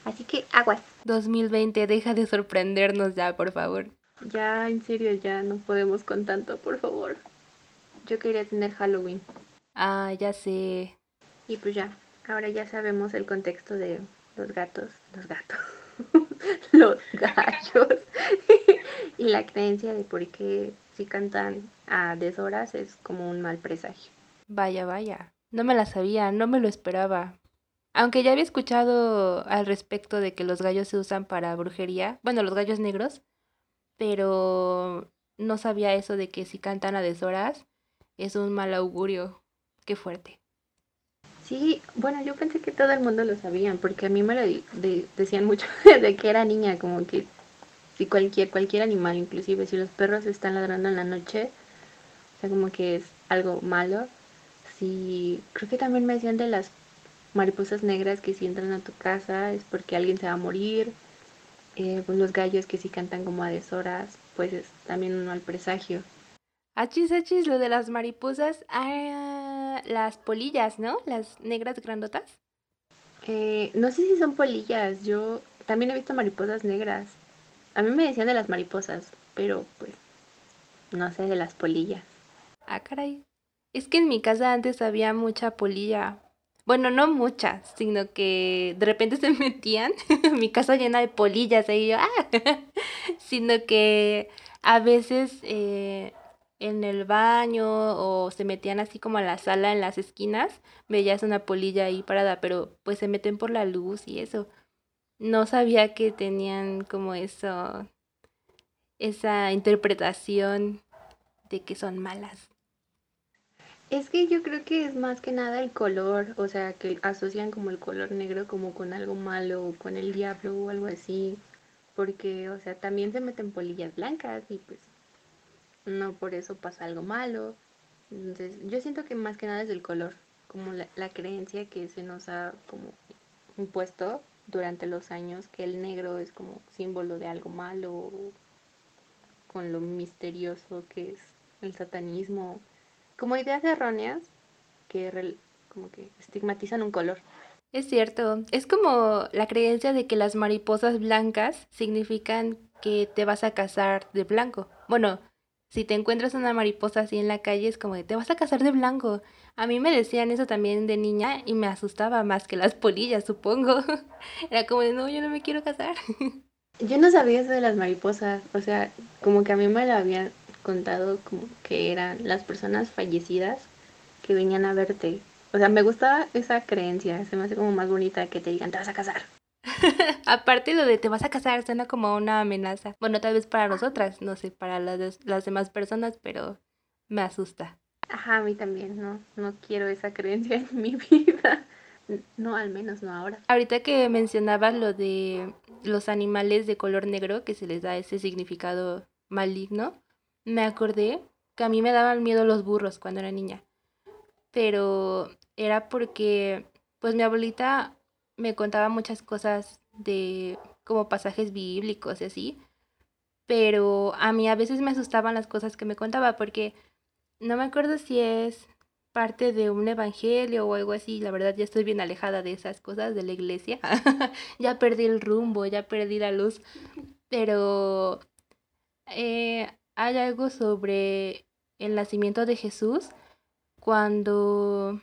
Así que aguas. 2020, deja de sorprendernos ya, por favor. Ya, en serio, ya no podemos con tanto, por favor. Yo quería tener Halloween. Ah, ya sé. Y pues ya, ahora ya sabemos el contexto de los gatos, los gatos, (laughs) los gallos (laughs) y la creencia de por qué si cantan a deshoras es como un mal presagio. Vaya, vaya, no me la sabía, no me lo esperaba. Aunque ya había escuchado al respecto de que los gallos se usan para brujería, bueno, los gallos negros, pero no sabía eso de que si cantan a deshoras es un mal augurio. Qué fuerte. Sí, bueno, yo pensé que todo el mundo lo sabían, porque a mí me lo decían mucho (laughs) desde que era niña, como que si cualquier, cualquier animal, inclusive si los perros están ladrando en la noche, o sea, como que es algo malo. Sí, creo que también me decían de las mariposas negras que si entran a tu casa es porque alguien se va a morir. Eh, pues los gallos que si cantan como a deshoras, pues es también un mal presagio. Achis, achis, lo de las mariposas. Ah, las polillas, ¿no? Las negras grandotas. Eh, no sé si son polillas, yo también he visto mariposas negras. A mí me decían de las mariposas, pero pues no sé de las polillas. Ah, caray. Es que en mi casa antes había mucha polilla. Bueno, no mucha, sino que de repente se (laughs) metían, mi casa llena de polillas, y yo, ¡ah! (laughs) sino que a veces eh, en el baño o se metían así como a la sala en las esquinas, veías una polilla ahí parada, pero pues se meten por la luz y eso. No sabía que tenían como eso, esa interpretación de que son malas. Es que yo creo que es más que nada el color, o sea, que asocian como el color negro como con algo malo, o con el diablo o algo así, porque, o sea, también se meten polillas blancas y pues no por eso pasa algo malo. Entonces, yo siento que más que nada es el color, como la, creencia que se nos ha como impuesto durante los años, que el negro es como símbolo de algo malo, con lo misterioso que es el satanismo, como ideas erróneas que como que estigmatizan un color. Es cierto, es como la creencia de que las mariposas blancas significan que te vas a casar de blanco. Bueno, si te encuentras una mariposa así en la calle es como de te vas a casar de blanco. A mí me decían eso también de niña y me asustaba más que las polillas, supongo. (laughs) Era como de no, yo no me quiero casar. (laughs) Yo no sabía eso de las mariposas, o sea, como que a mí me lo habían contado como que eran las personas fallecidas que venían a verte. O sea, me gusta esa creencia, se me hace como más bonita que te digan te vas a casar. (laughs) Aparte lo de te vas a casar suena como una amenaza. Bueno, tal vez para nosotras, no sé, para las, las demás personas, pero me asusta. Ajá, a mí también, no, no quiero esa creencia en mi (laughs) vida. No, al menos no ahora. Ahorita que mencionabas lo de los animales de color negro, que se les da ese significado maligno, me acordé que a mí me daban miedo los burros cuando era niña. Pero era porque, pues mi abuelita me contaba muchas cosas de como pasajes bíblicos y así, pero a mí a veces me asustaban las cosas que me contaba porque no me acuerdo si es parte de un evangelio o algo así. La verdad ya estoy bien alejada de esas cosas de la iglesia. (laughs) ya perdí el rumbo, ya perdí la luz. Pero eh, hay algo sobre el nacimiento de Jesús cuando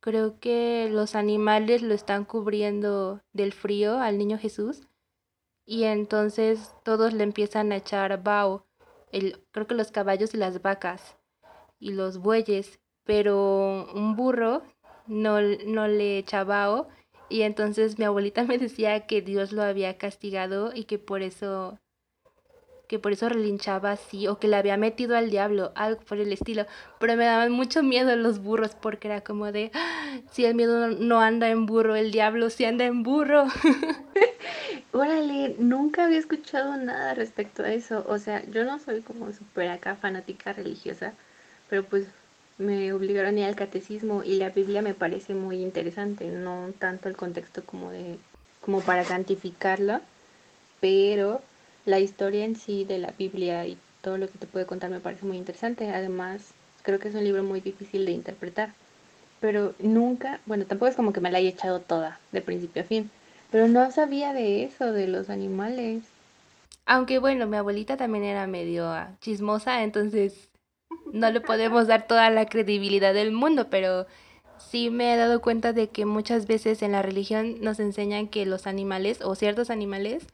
creo que los animales lo están cubriendo del frío al niño Jesús y entonces todos le empiezan a echar vaho, el, creo que los caballos y las vacas y los bueyes pero un burro no, no le echaba y entonces mi abuelita (laughs) me decía que Dios lo había castigado y que por eso que por eso relinchaba así o que le había metido al diablo, algo por el estilo, pero me daban mucho miedo los burros porque era como de ah, si el miedo no anda en burro, el diablo sí anda en burro. (laughs) Órale, nunca había escuchado nada respecto a eso, o sea, yo no soy como súper acá fanática religiosa, pero pues me obligaron a ir al catecismo y la Biblia me parece muy interesante, no tanto el contexto como de como para santificarla, pero la historia en sí de la Biblia y todo lo que te puede contar me parece muy interesante. Además, creo que es un libro muy difícil de interpretar. Pero nunca, bueno, tampoco es como que me la haya echado toda, de principio a fin. Pero no sabía de eso, de los animales. Aunque bueno, mi abuelita también era medio ah, chismosa, entonces no le podemos dar toda la credibilidad del mundo, pero sí me he dado cuenta de que muchas veces en la religión nos enseñan que los animales o ciertos animales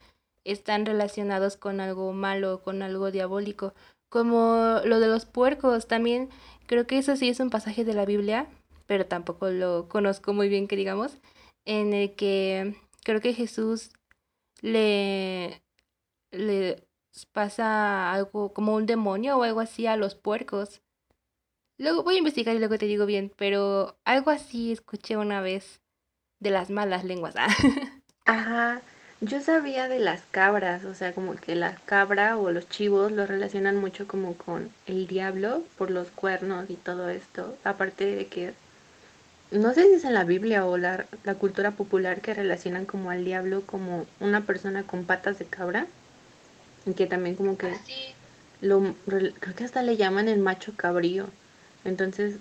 están relacionados con algo malo, con algo diabólico, como lo de los puercos también. Creo que eso sí es un pasaje de la Biblia, pero tampoco lo conozco muy bien que digamos, en el que creo que Jesús le, le pasa algo como un demonio o algo así a los puercos. Luego voy a investigar y luego te digo bien, pero algo así escuché una vez de las malas lenguas. (laughs) Ajá, yo sabía de las cabras, o sea, como que la cabra o los chivos lo relacionan mucho como con el diablo por los cuernos y todo esto. Aparte de que, no sé si es en la Biblia o la, la cultura popular que relacionan como al diablo como una persona con patas de cabra que también como que lo creo que hasta le llaman el macho cabrío. Entonces,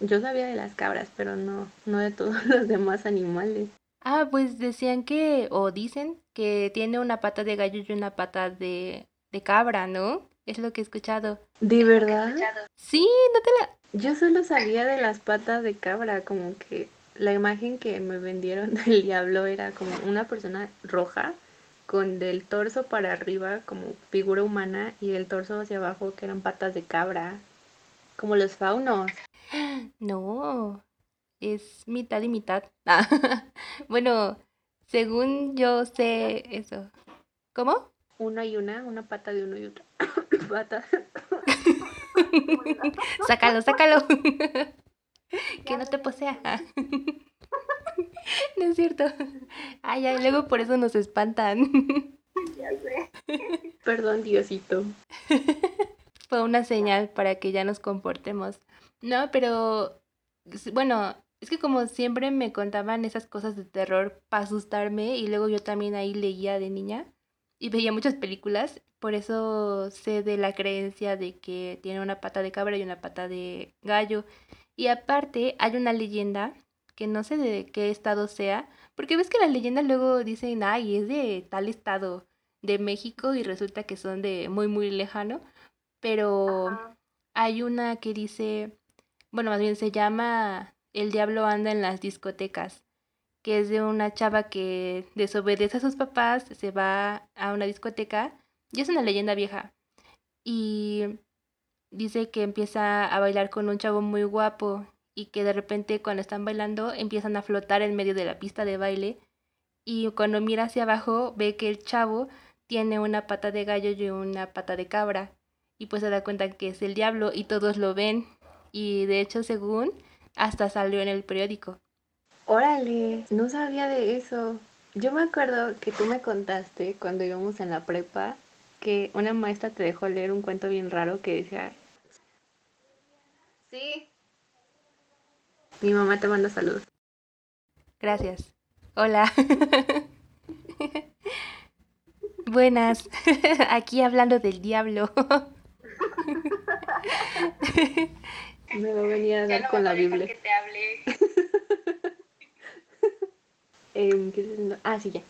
yo sabía de las cabras, pero no no de todos (laughs) los demás animales. Ah, pues decían que o dicen que tiene una pata de gallo y una pata de de cabra, ¿no? Es lo que he escuchado. ¿De verdad? Sí, no te la Yo solo sabía de las patas de cabra, como que la imagen que me vendieron (laughs) del diablo era como una persona roja con del torso para arriba como figura humana y el torso hacia abajo que eran patas de cabra, como los faunos. (gasps) No, es mitad y mitad. (laughs) bueno, según yo sé eso. ¿Cómo? Una y una, una pata de uno y otra. (coughs) pata. (laughs) sácalo, sácalo. (laughs) que no te posea. No es cierto. Ay, ay, luego por eso nos espantan. Ya sé. Perdón, Diosito. Fue una señal para que ya nos comportemos. No, pero bueno, es que como siempre me contaban esas cosas de terror para asustarme y luego yo también ahí leía de niña y veía muchas películas, por eso sé de la creencia de que tiene una pata de cabra y una pata de gallo. Y aparte hay una leyenda que no sé de qué estado sea, porque ves que las leyendas luego dicen, ay, es de tal estado de México y resulta que son de muy, muy lejano, pero hay una que dice, bueno, más bien se llama El diablo anda en las discotecas, que es de una chava que desobedece a sus papás, se va a una discoteca, y es una leyenda vieja, y dice que empieza a bailar con un chavo muy guapo y que de repente cuando están bailando empiezan a flotar en medio de la pista de baile y cuando mira hacia abajo ve que el chavo tiene una pata de gallo y una pata de cabra y pues se da cuenta que es el diablo y todos lo ven y de hecho según hasta salió en el periódico. Órale, no sabía de eso. Yo me acuerdo que tú me contaste cuando íbamos en la prepa que una maestra te dejó leer un cuento bien raro que decía... Sí, mi mamá te manda saludos. Gracias. Hola. (laughs) Buenas. (laughs) Aquí hablando del diablo. (laughs) Me va a venir a dar con la Biblia. Que te hable. (laughs) Em, ¿qué estoy haciendo? Ah, sí, ya.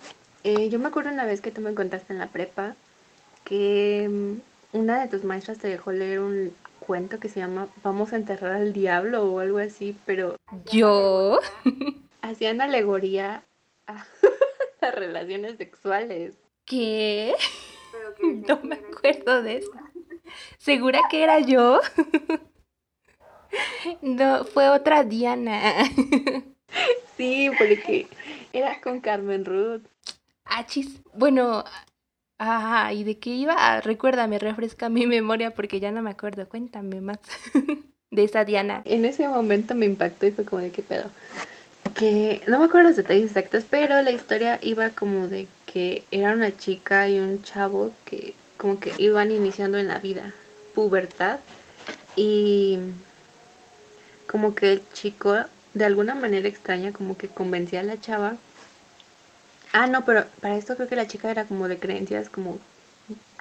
Eh, yo me acuerdo una vez que tú me contaste en la prepa que em, una de tus maestras te dejó leer un cuento que se llama Vamos a enterrar al diablo o algo así, pero ¿Yo? (laughs) hacían alegoría a (laughs) las relaciones sexuales. ¿Qué? Pero que decía No me acuerdo de eso. ¿Segura que era yo? No, fue otra Diana. (laughs) Sí, porque era con Carmen Ruth. Achis. Bueno, ajá, ¿y de qué iba? Ah, recuérdame, refresca mi memoria porque ya no me acuerdo. Cuéntame más (laughs) de esa Diana. En ese momento me impactó y fue como de qué pedo. Que no me acuerdo los detalles exactos, pero la historia iba como de que era una chica y un chavo que como que iban iniciando en la vida, pubertad, y como que el chico de alguna manera extraña como que convencía a la chava. Ah, no, pero para esto creo que la chica era como de creencias como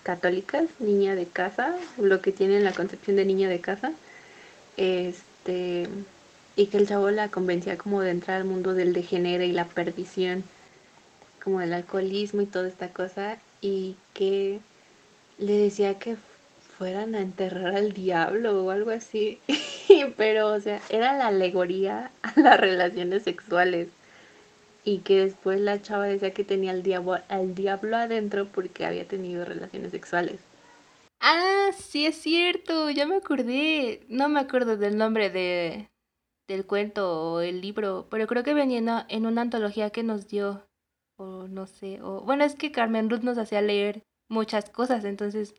católicas, niña de casa, lo que tiene la concepción de niña de casa. Este, y que el chavo la convencía como de entrar al mundo del degenere y la perdición, como del alcoholismo y toda esta cosa, y que le decía que fueran a enterrar al diablo o algo así. (laughs) (laughs) Pero, o sea, era la alegoría a las relaciones sexuales. Y que después la chava decía que tenía al diablo, al diablo adentro porque había tenido relaciones sexuales. Ah, sí es cierto, ya me acordé. No me acuerdo del nombre de del cuento o el libro, pero creo que venía en una- en una antología que nos dio o no sé, o bueno, es que Carmen Ruth nos hacía leer muchas cosas, entonces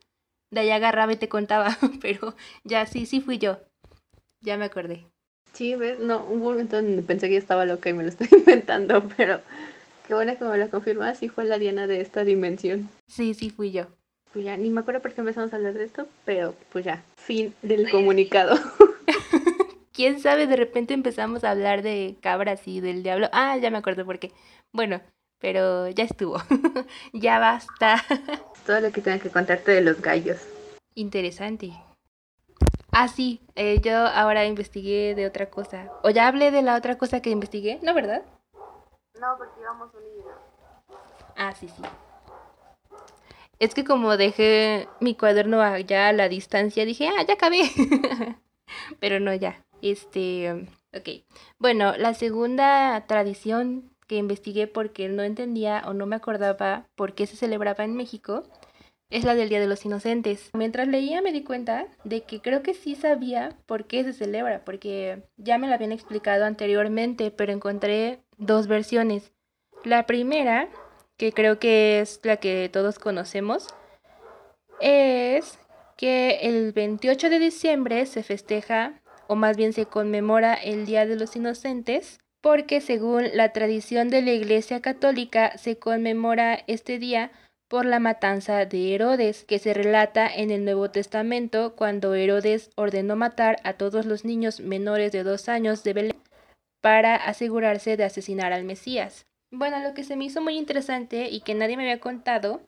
de ahí agarraba y te contaba, (laughs) pero ya sí, sí fui yo. Ya me acordé. Sí, ¿ves? No, hubo un momento donde pensé que yo estaba loca y me lo (laughs) estoy inventando, pero qué bueno que me lo confirmas, sí fue la Diana de esta dimensión. Sí, sí fui yo. Pues ya, ni me acuerdo por qué empezamos a hablar de esto, pero pues ya, fin del (laughs) comunicado. (laughs) ¿Quién sabe? De repente empezamos a hablar de cabras y del diablo. Ah, ya me acuerdo por qué. Bueno, pero ya estuvo. ya basta. Todo lo que tenga que contarte de los gallos. Interesante. Ah, sí, eh, yo ahora investigué de otra cosa. ¿O ya hablé de la otra cosa que investigué? ¿No, verdad? No, porque íbamos unidos. Ah, sí, sí. Es que como dejé mi cuaderno allá a la distancia, dije, ah, ya acabé. (laughs) Pero no, ya. Este, ok. Bueno, la segunda tradición que investigué porque no entendía o no me acordaba por qué se celebraba en México es la del Día de los Inocentes. Mientras leía me di cuenta de que creo que sí sabía por qué se celebra, porque ya me lo habían explicado anteriormente, pero encontré dos versiones. La primera, que creo que es la que todos conocemos, es que el 28 de diciembre se festeja, o más bien se conmemora el Día de los Inocentes, porque según la tradición de la Iglesia Católica se conmemora este día por la matanza de Herodes, que se relata en el Nuevo Testamento cuando Herodes ordenó matar a todos los niños menores de dos años de Belén para asegurarse de asesinar al Mesías. Bueno, lo que se me hizo muy interesante y que nadie me había contado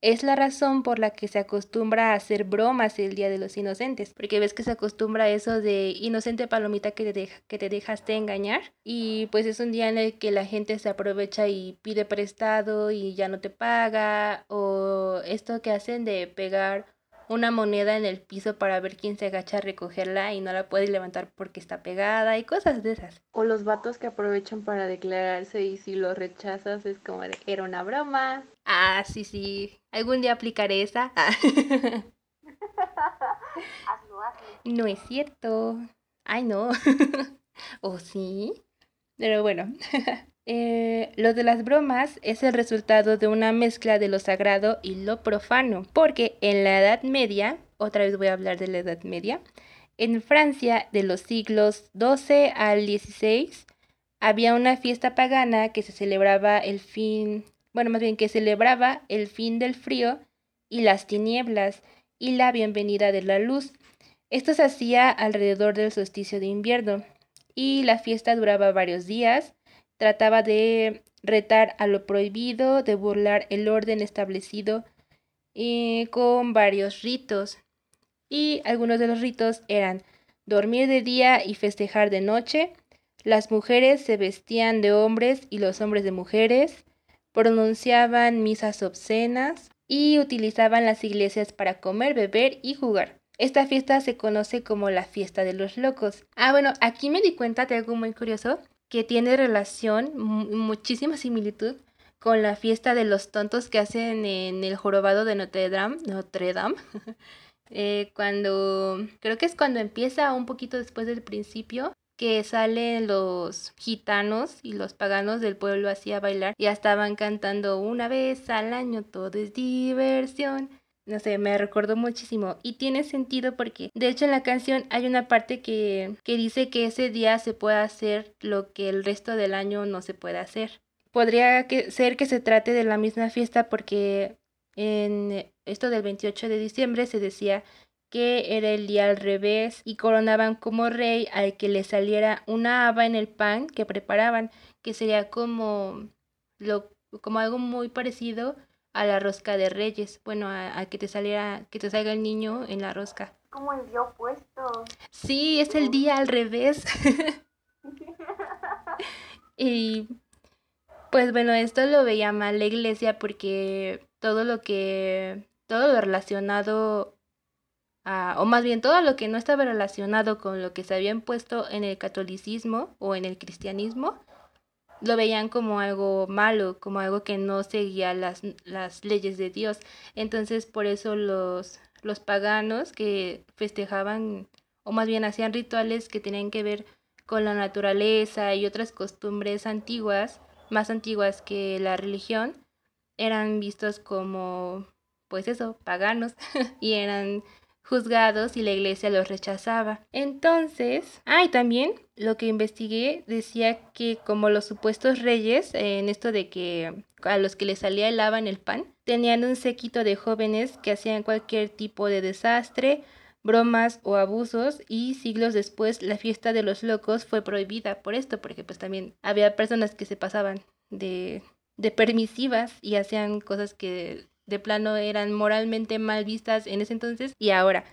es la razón por la que se acostumbra a hacer bromas el Día de los Inocentes, porque ves que se acostumbra a eso de inocente palomita que te, deja, que te dejaste engañar y pues es un día en el que la gente se aprovecha y pide prestado y ya no te paga o esto que hacen de pegar una moneda en el piso para ver quién se agacha a recogerla y no la puede levantar porque está pegada y cosas de esas. O los vatos que aprovechan para declararse y si lo rechazas es como de, era una broma. Ah, sí, sí. Algún día aplicaré esa. Hazlo, (laughs) hazlo. No es cierto. Ay, no. (laughs) ¿O sí? Pero bueno. (laughs) Eh, lo de las bromas es el resultado de una mezcla de lo sagrado y lo profano. Porque en la Edad Media, otra vez voy a hablar de la Edad Media, en Francia de los siglos XII al XVI había una fiesta pagana que se celebraba el fin, bueno, más bien que celebraba el fin del frío y las tinieblas y la bienvenida de la luz. Esto se hacía alrededor del solsticio de invierno y la fiesta duraba varios días. Trataba de retar a lo prohibido, de burlar el orden establecido eh, con varios ritos. Y algunos de los ritos eran dormir de día y festejar de noche. Las mujeres se vestían de hombres y los hombres de mujeres, pronunciaban misas obscenas y utilizaban las iglesias para comer, beber y jugar. Esta fiesta se conoce como la fiesta de los locos. Ah, bueno, aquí me di cuenta de algo muy curioso que tiene relación, muchísima similitud con la fiesta de los tontos que hacen en el jorobado de Notre Dame, Notre Dame. (laughs) Eh, cuando creo que es cuando empieza un poquito después del principio que salen los gitanos y los paganos del pueblo así a bailar. Ya estaban cantando una vez al año, todo es diversión. No sé, me recordó muchísimo. Y tiene sentido porque, de hecho, en la canción hay una parte que, que dice que ese día se puede hacer lo que el resto del año no se puede hacer. Podría que, ser que se trate de la misma fiesta porque en esto del 28 de diciembre se decía que era el día al revés y coronaban como rey al que le saliera una haba en el pan que preparaban, que sería como lo como algo muy parecido a la rosca de reyes, bueno, a, que te saliera que te salga el niño en la rosca. Como el día opuesto. Sí, es el día al revés. (laughs) y pues bueno, esto lo veía mal la iglesia porque todo lo que todo lo relacionado o más bien todo lo que no estaba relacionado con lo que se había impuesto en el catolicismo o en el cristianismo, lo veían como algo malo, como algo que no seguía las, las leyes de Dios. Entonces por eso los, los paganos que festejaban o más bien hacían rituales que tenían que ver con la naturaleza y otras costumbres antiguas, más antiguas que la religión, eran vistos como, pues eso, paganos (laughs) y eran juzgados y la iglesia los rechazaba. Entonces, ah, y también lo que investigué decía que como los supuestos reyes, en esto de que a los que les salía el en el pan, tenían un séquito de jóvenes que hacían cualquier tipo de desastre, bromas o abusos y siglos después la fiesta de los locos fue prohibida por esto, porque pues también había personas que se pasaban de, de permisivas y hacían cosas que de plano eran moralmente mal vistas en ese entonces y ahora.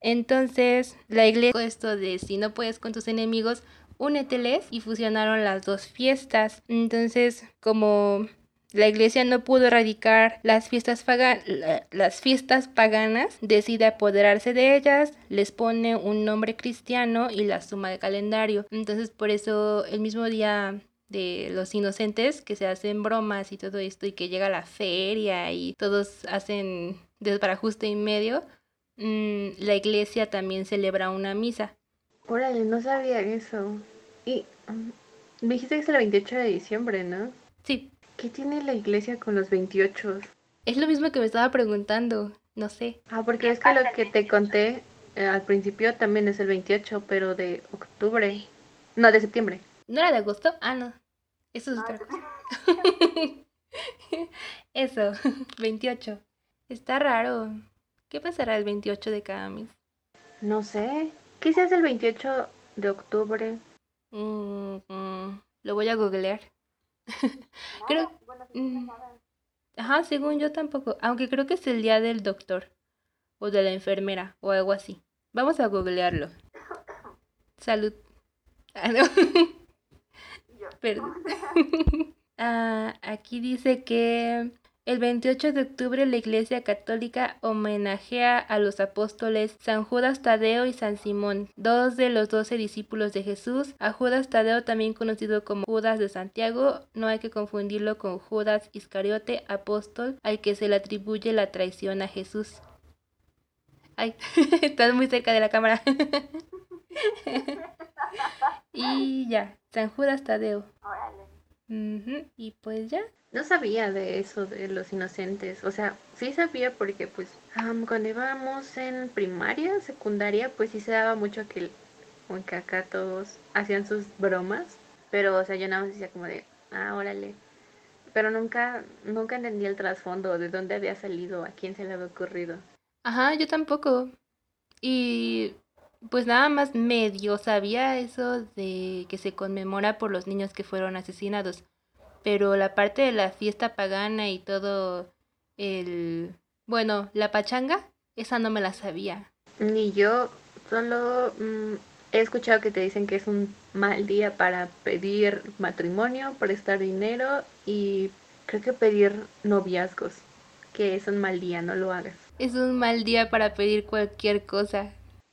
Entonces, la iglesia, esto de si no puedes con tus enemigos, úneteles y fusionaron las dos fiestas. Entonces, como la iglesia no pudo erradicar las fiestas, las fiestas paganas, decide apoderarse de ellas, les pone un nombre cristiano y la suma de calendario. Entonces, por eso el mismo día de los inocentes que se hacen bromas y todo esto y que llega la feria y todos hacen desbarajuste en medio, mm, la iglesia también celebra una misa. Órale, no sabía eso. Y mm, me dijiste que es el 28 de diciembre, ¿no? Sí. ¿Qué tiene la iglesia con los 28? Es lo mismo que me estaba preguntando, no sé. Ah, porque es que lo que te conté eh, al principio también es el 28, pero de octubre. No, de septiembre. ¿No era de agosto? Ah, no. Eso es otra cosa. (laughs) Eso, (laughs) 28. Está raro. ¿Qué pasará el 28 de cada mes? No sé. ¿Qué se hace el 28 de octubre? Mm, mm, lo voy a googlear. (laughs) creo. Mm, ajá, según yo tampoco. Aunque creo que es el día del doctor. O de la enfermera. O algo así. Vamos a googlearlo. (coughs) Salud. Ah, no. (laughs) Perdón. (laughs) Ah, aquí dice que el 28 de octubre la Iglesia Católica homenajea a los apóstoles San Judas Tadeo y San Simón, dos de los doce discípulos de Jesús. A Judas Tadeo, también conocido como Judas de Santiago, no hay que confundirlo con Judas Iscariote, apóstol, al que se le atribuye la traición a Jesús. Ay, (laughs) estás muy cerca de la cámara. (laughs) y ya, San Judas Tadeo. Y pues ya. No sabía de eso de los inocentes. O sea, sí sabía porque pues cuando íbamos en primaria, secundaria, pues sí se daba mucho que, que acá todos hacían sus bromas. Pero, o sea, yo nada más decía como de, ah, órale. Pero nunca, nunca entendí el trasfondo, de dónde había salido, a quién se le había ocurrido. Ajá, yo tampoco. Y pues nada más medio sabía eso de que se conmemora por los niños que fueron asesinados. Pero la parte de la fiesta pagana y todo el... Bueno, la pachanga, esa no me la sabía. Ni yo, solo mm, He escuchado que te dicen que es un mal día para pedir matrimonio, prestar dinero y creo que pedir noviazgos, que es un mal día, no lo hagas. Es un mal día para pedir cualquier cosa.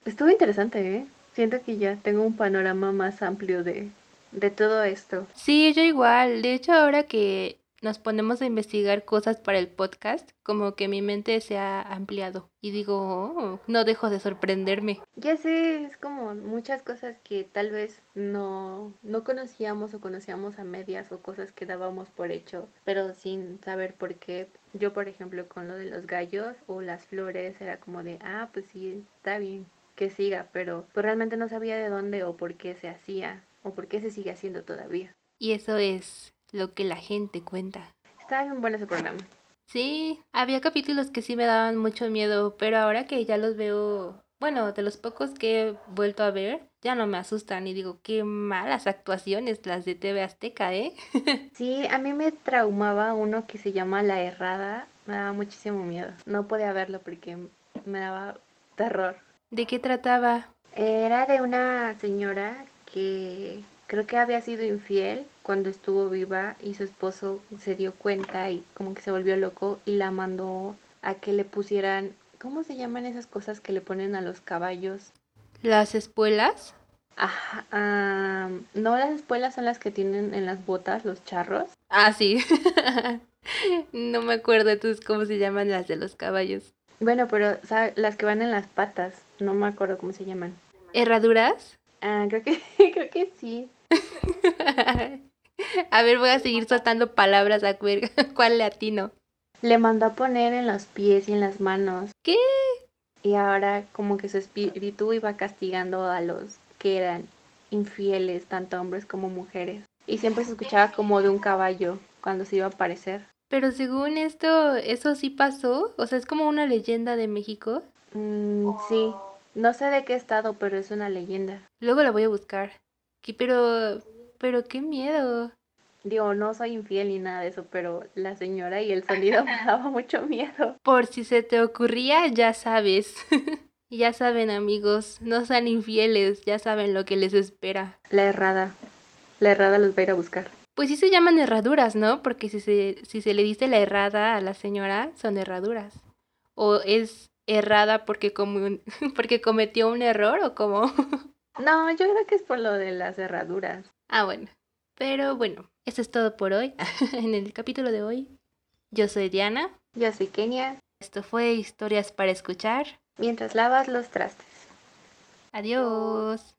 Estuvo interesante, ¿eh? Siento que ya tengo un panorama más amplio de, de todo esto. Sí, yo igual. De hecho, ahora que nos ponemos a investigar cosas para el podcast, como que mi mente se ha ampliado y digo, oh, no dejo de sorprenderme. Ya sé, es como muchas cosas que tal vez no, no conocíamos o conocíamos a medias o cosas que dábamos por hecho, pero sin saber por qué. Yo, por ejemplo, con lo de los gallos o las flores, era como de, ah, pues sí, está bien que siga, pero pues realmente no sabía de dónde o por qué se hacía o por qué se sigue haciendo todavía. Y eso es lo que la gente cuenta. Está bien bueno ese programa. Sí, había capítulos que sí me daban mucho miedo, pero ahora que ya los veo, bueno, de los pocos que he vuelto a ver, ya no me asustan y digo, qué malas actuaciones las de TV Azteca, ¿eh? (laughs) sí, a mí me traumaba uno que se llama La Errada, me daba muchísimo miedo. No podía verlo porque me daba terror. ¿De qué trataba? Era de una señora que creo que había sido infiel cuando estuvo viva y su esposo se dio cuenta y como que se volvió loco y la mandó a que le pusieran, ¿cómo se llaman esas cosas que le ponen a los caballos? ¿Las espuelas? Ajá, no las espuelas son las que tienen en las botas los charros. Ah, sí. (laughs) no me acuerdo entonces cómo se llaman las de los caballos. Bueno, pero las que van en las patas, no me acuerdo cómo se llaman. ¿Herraduras? Ah, creo que, (laughs) creo que sí. (laughs) a ver, voy a seguir soltando palabras a ver (laughs) cuál latino. Le mandó a poner en los pies y en las manos. ¿Qué? Y ahora como que su espíritu iba castigando a los que eran infieles, tanto hombres como mujeres. Y siempre se escuchaba como de un caballo cuando se iba a aparecer. Pero según esto, ¿eso sí pasó? O sea, es como una leyenda de México. Mm, sí, no sé de qué estado, pero es una leyenda. Luego la voy a buscar. ¿Qué, pero, pero qué miedo. Digo, no soy infiel ni nada de eso, pero la señora y el sonido (laughs) me daba mucho miedo. Por si se te ocurría, ya sabes. (laughs) ya saben, amigos, no sean infieles, ya saben lo que les espera. La errada. La errada los va a ir a buscar. Pues sí se llaman herraduras, ¿no? Porque si se, si se le dice la errada a la señora, son herraduras. ¿O es errada porque, como, (laughs) porque cometió un error o como... (laughs) no, yo creo que es por lo de las herraduras. Ah, bueno. Pero bueno, eso es todo por hoy. (laughs) en el capítulo de hoy, yo soy Diana. Yo soy Kenia. Esto fue Historias para Escuchar. Mientras lavas los trastes. Adiós.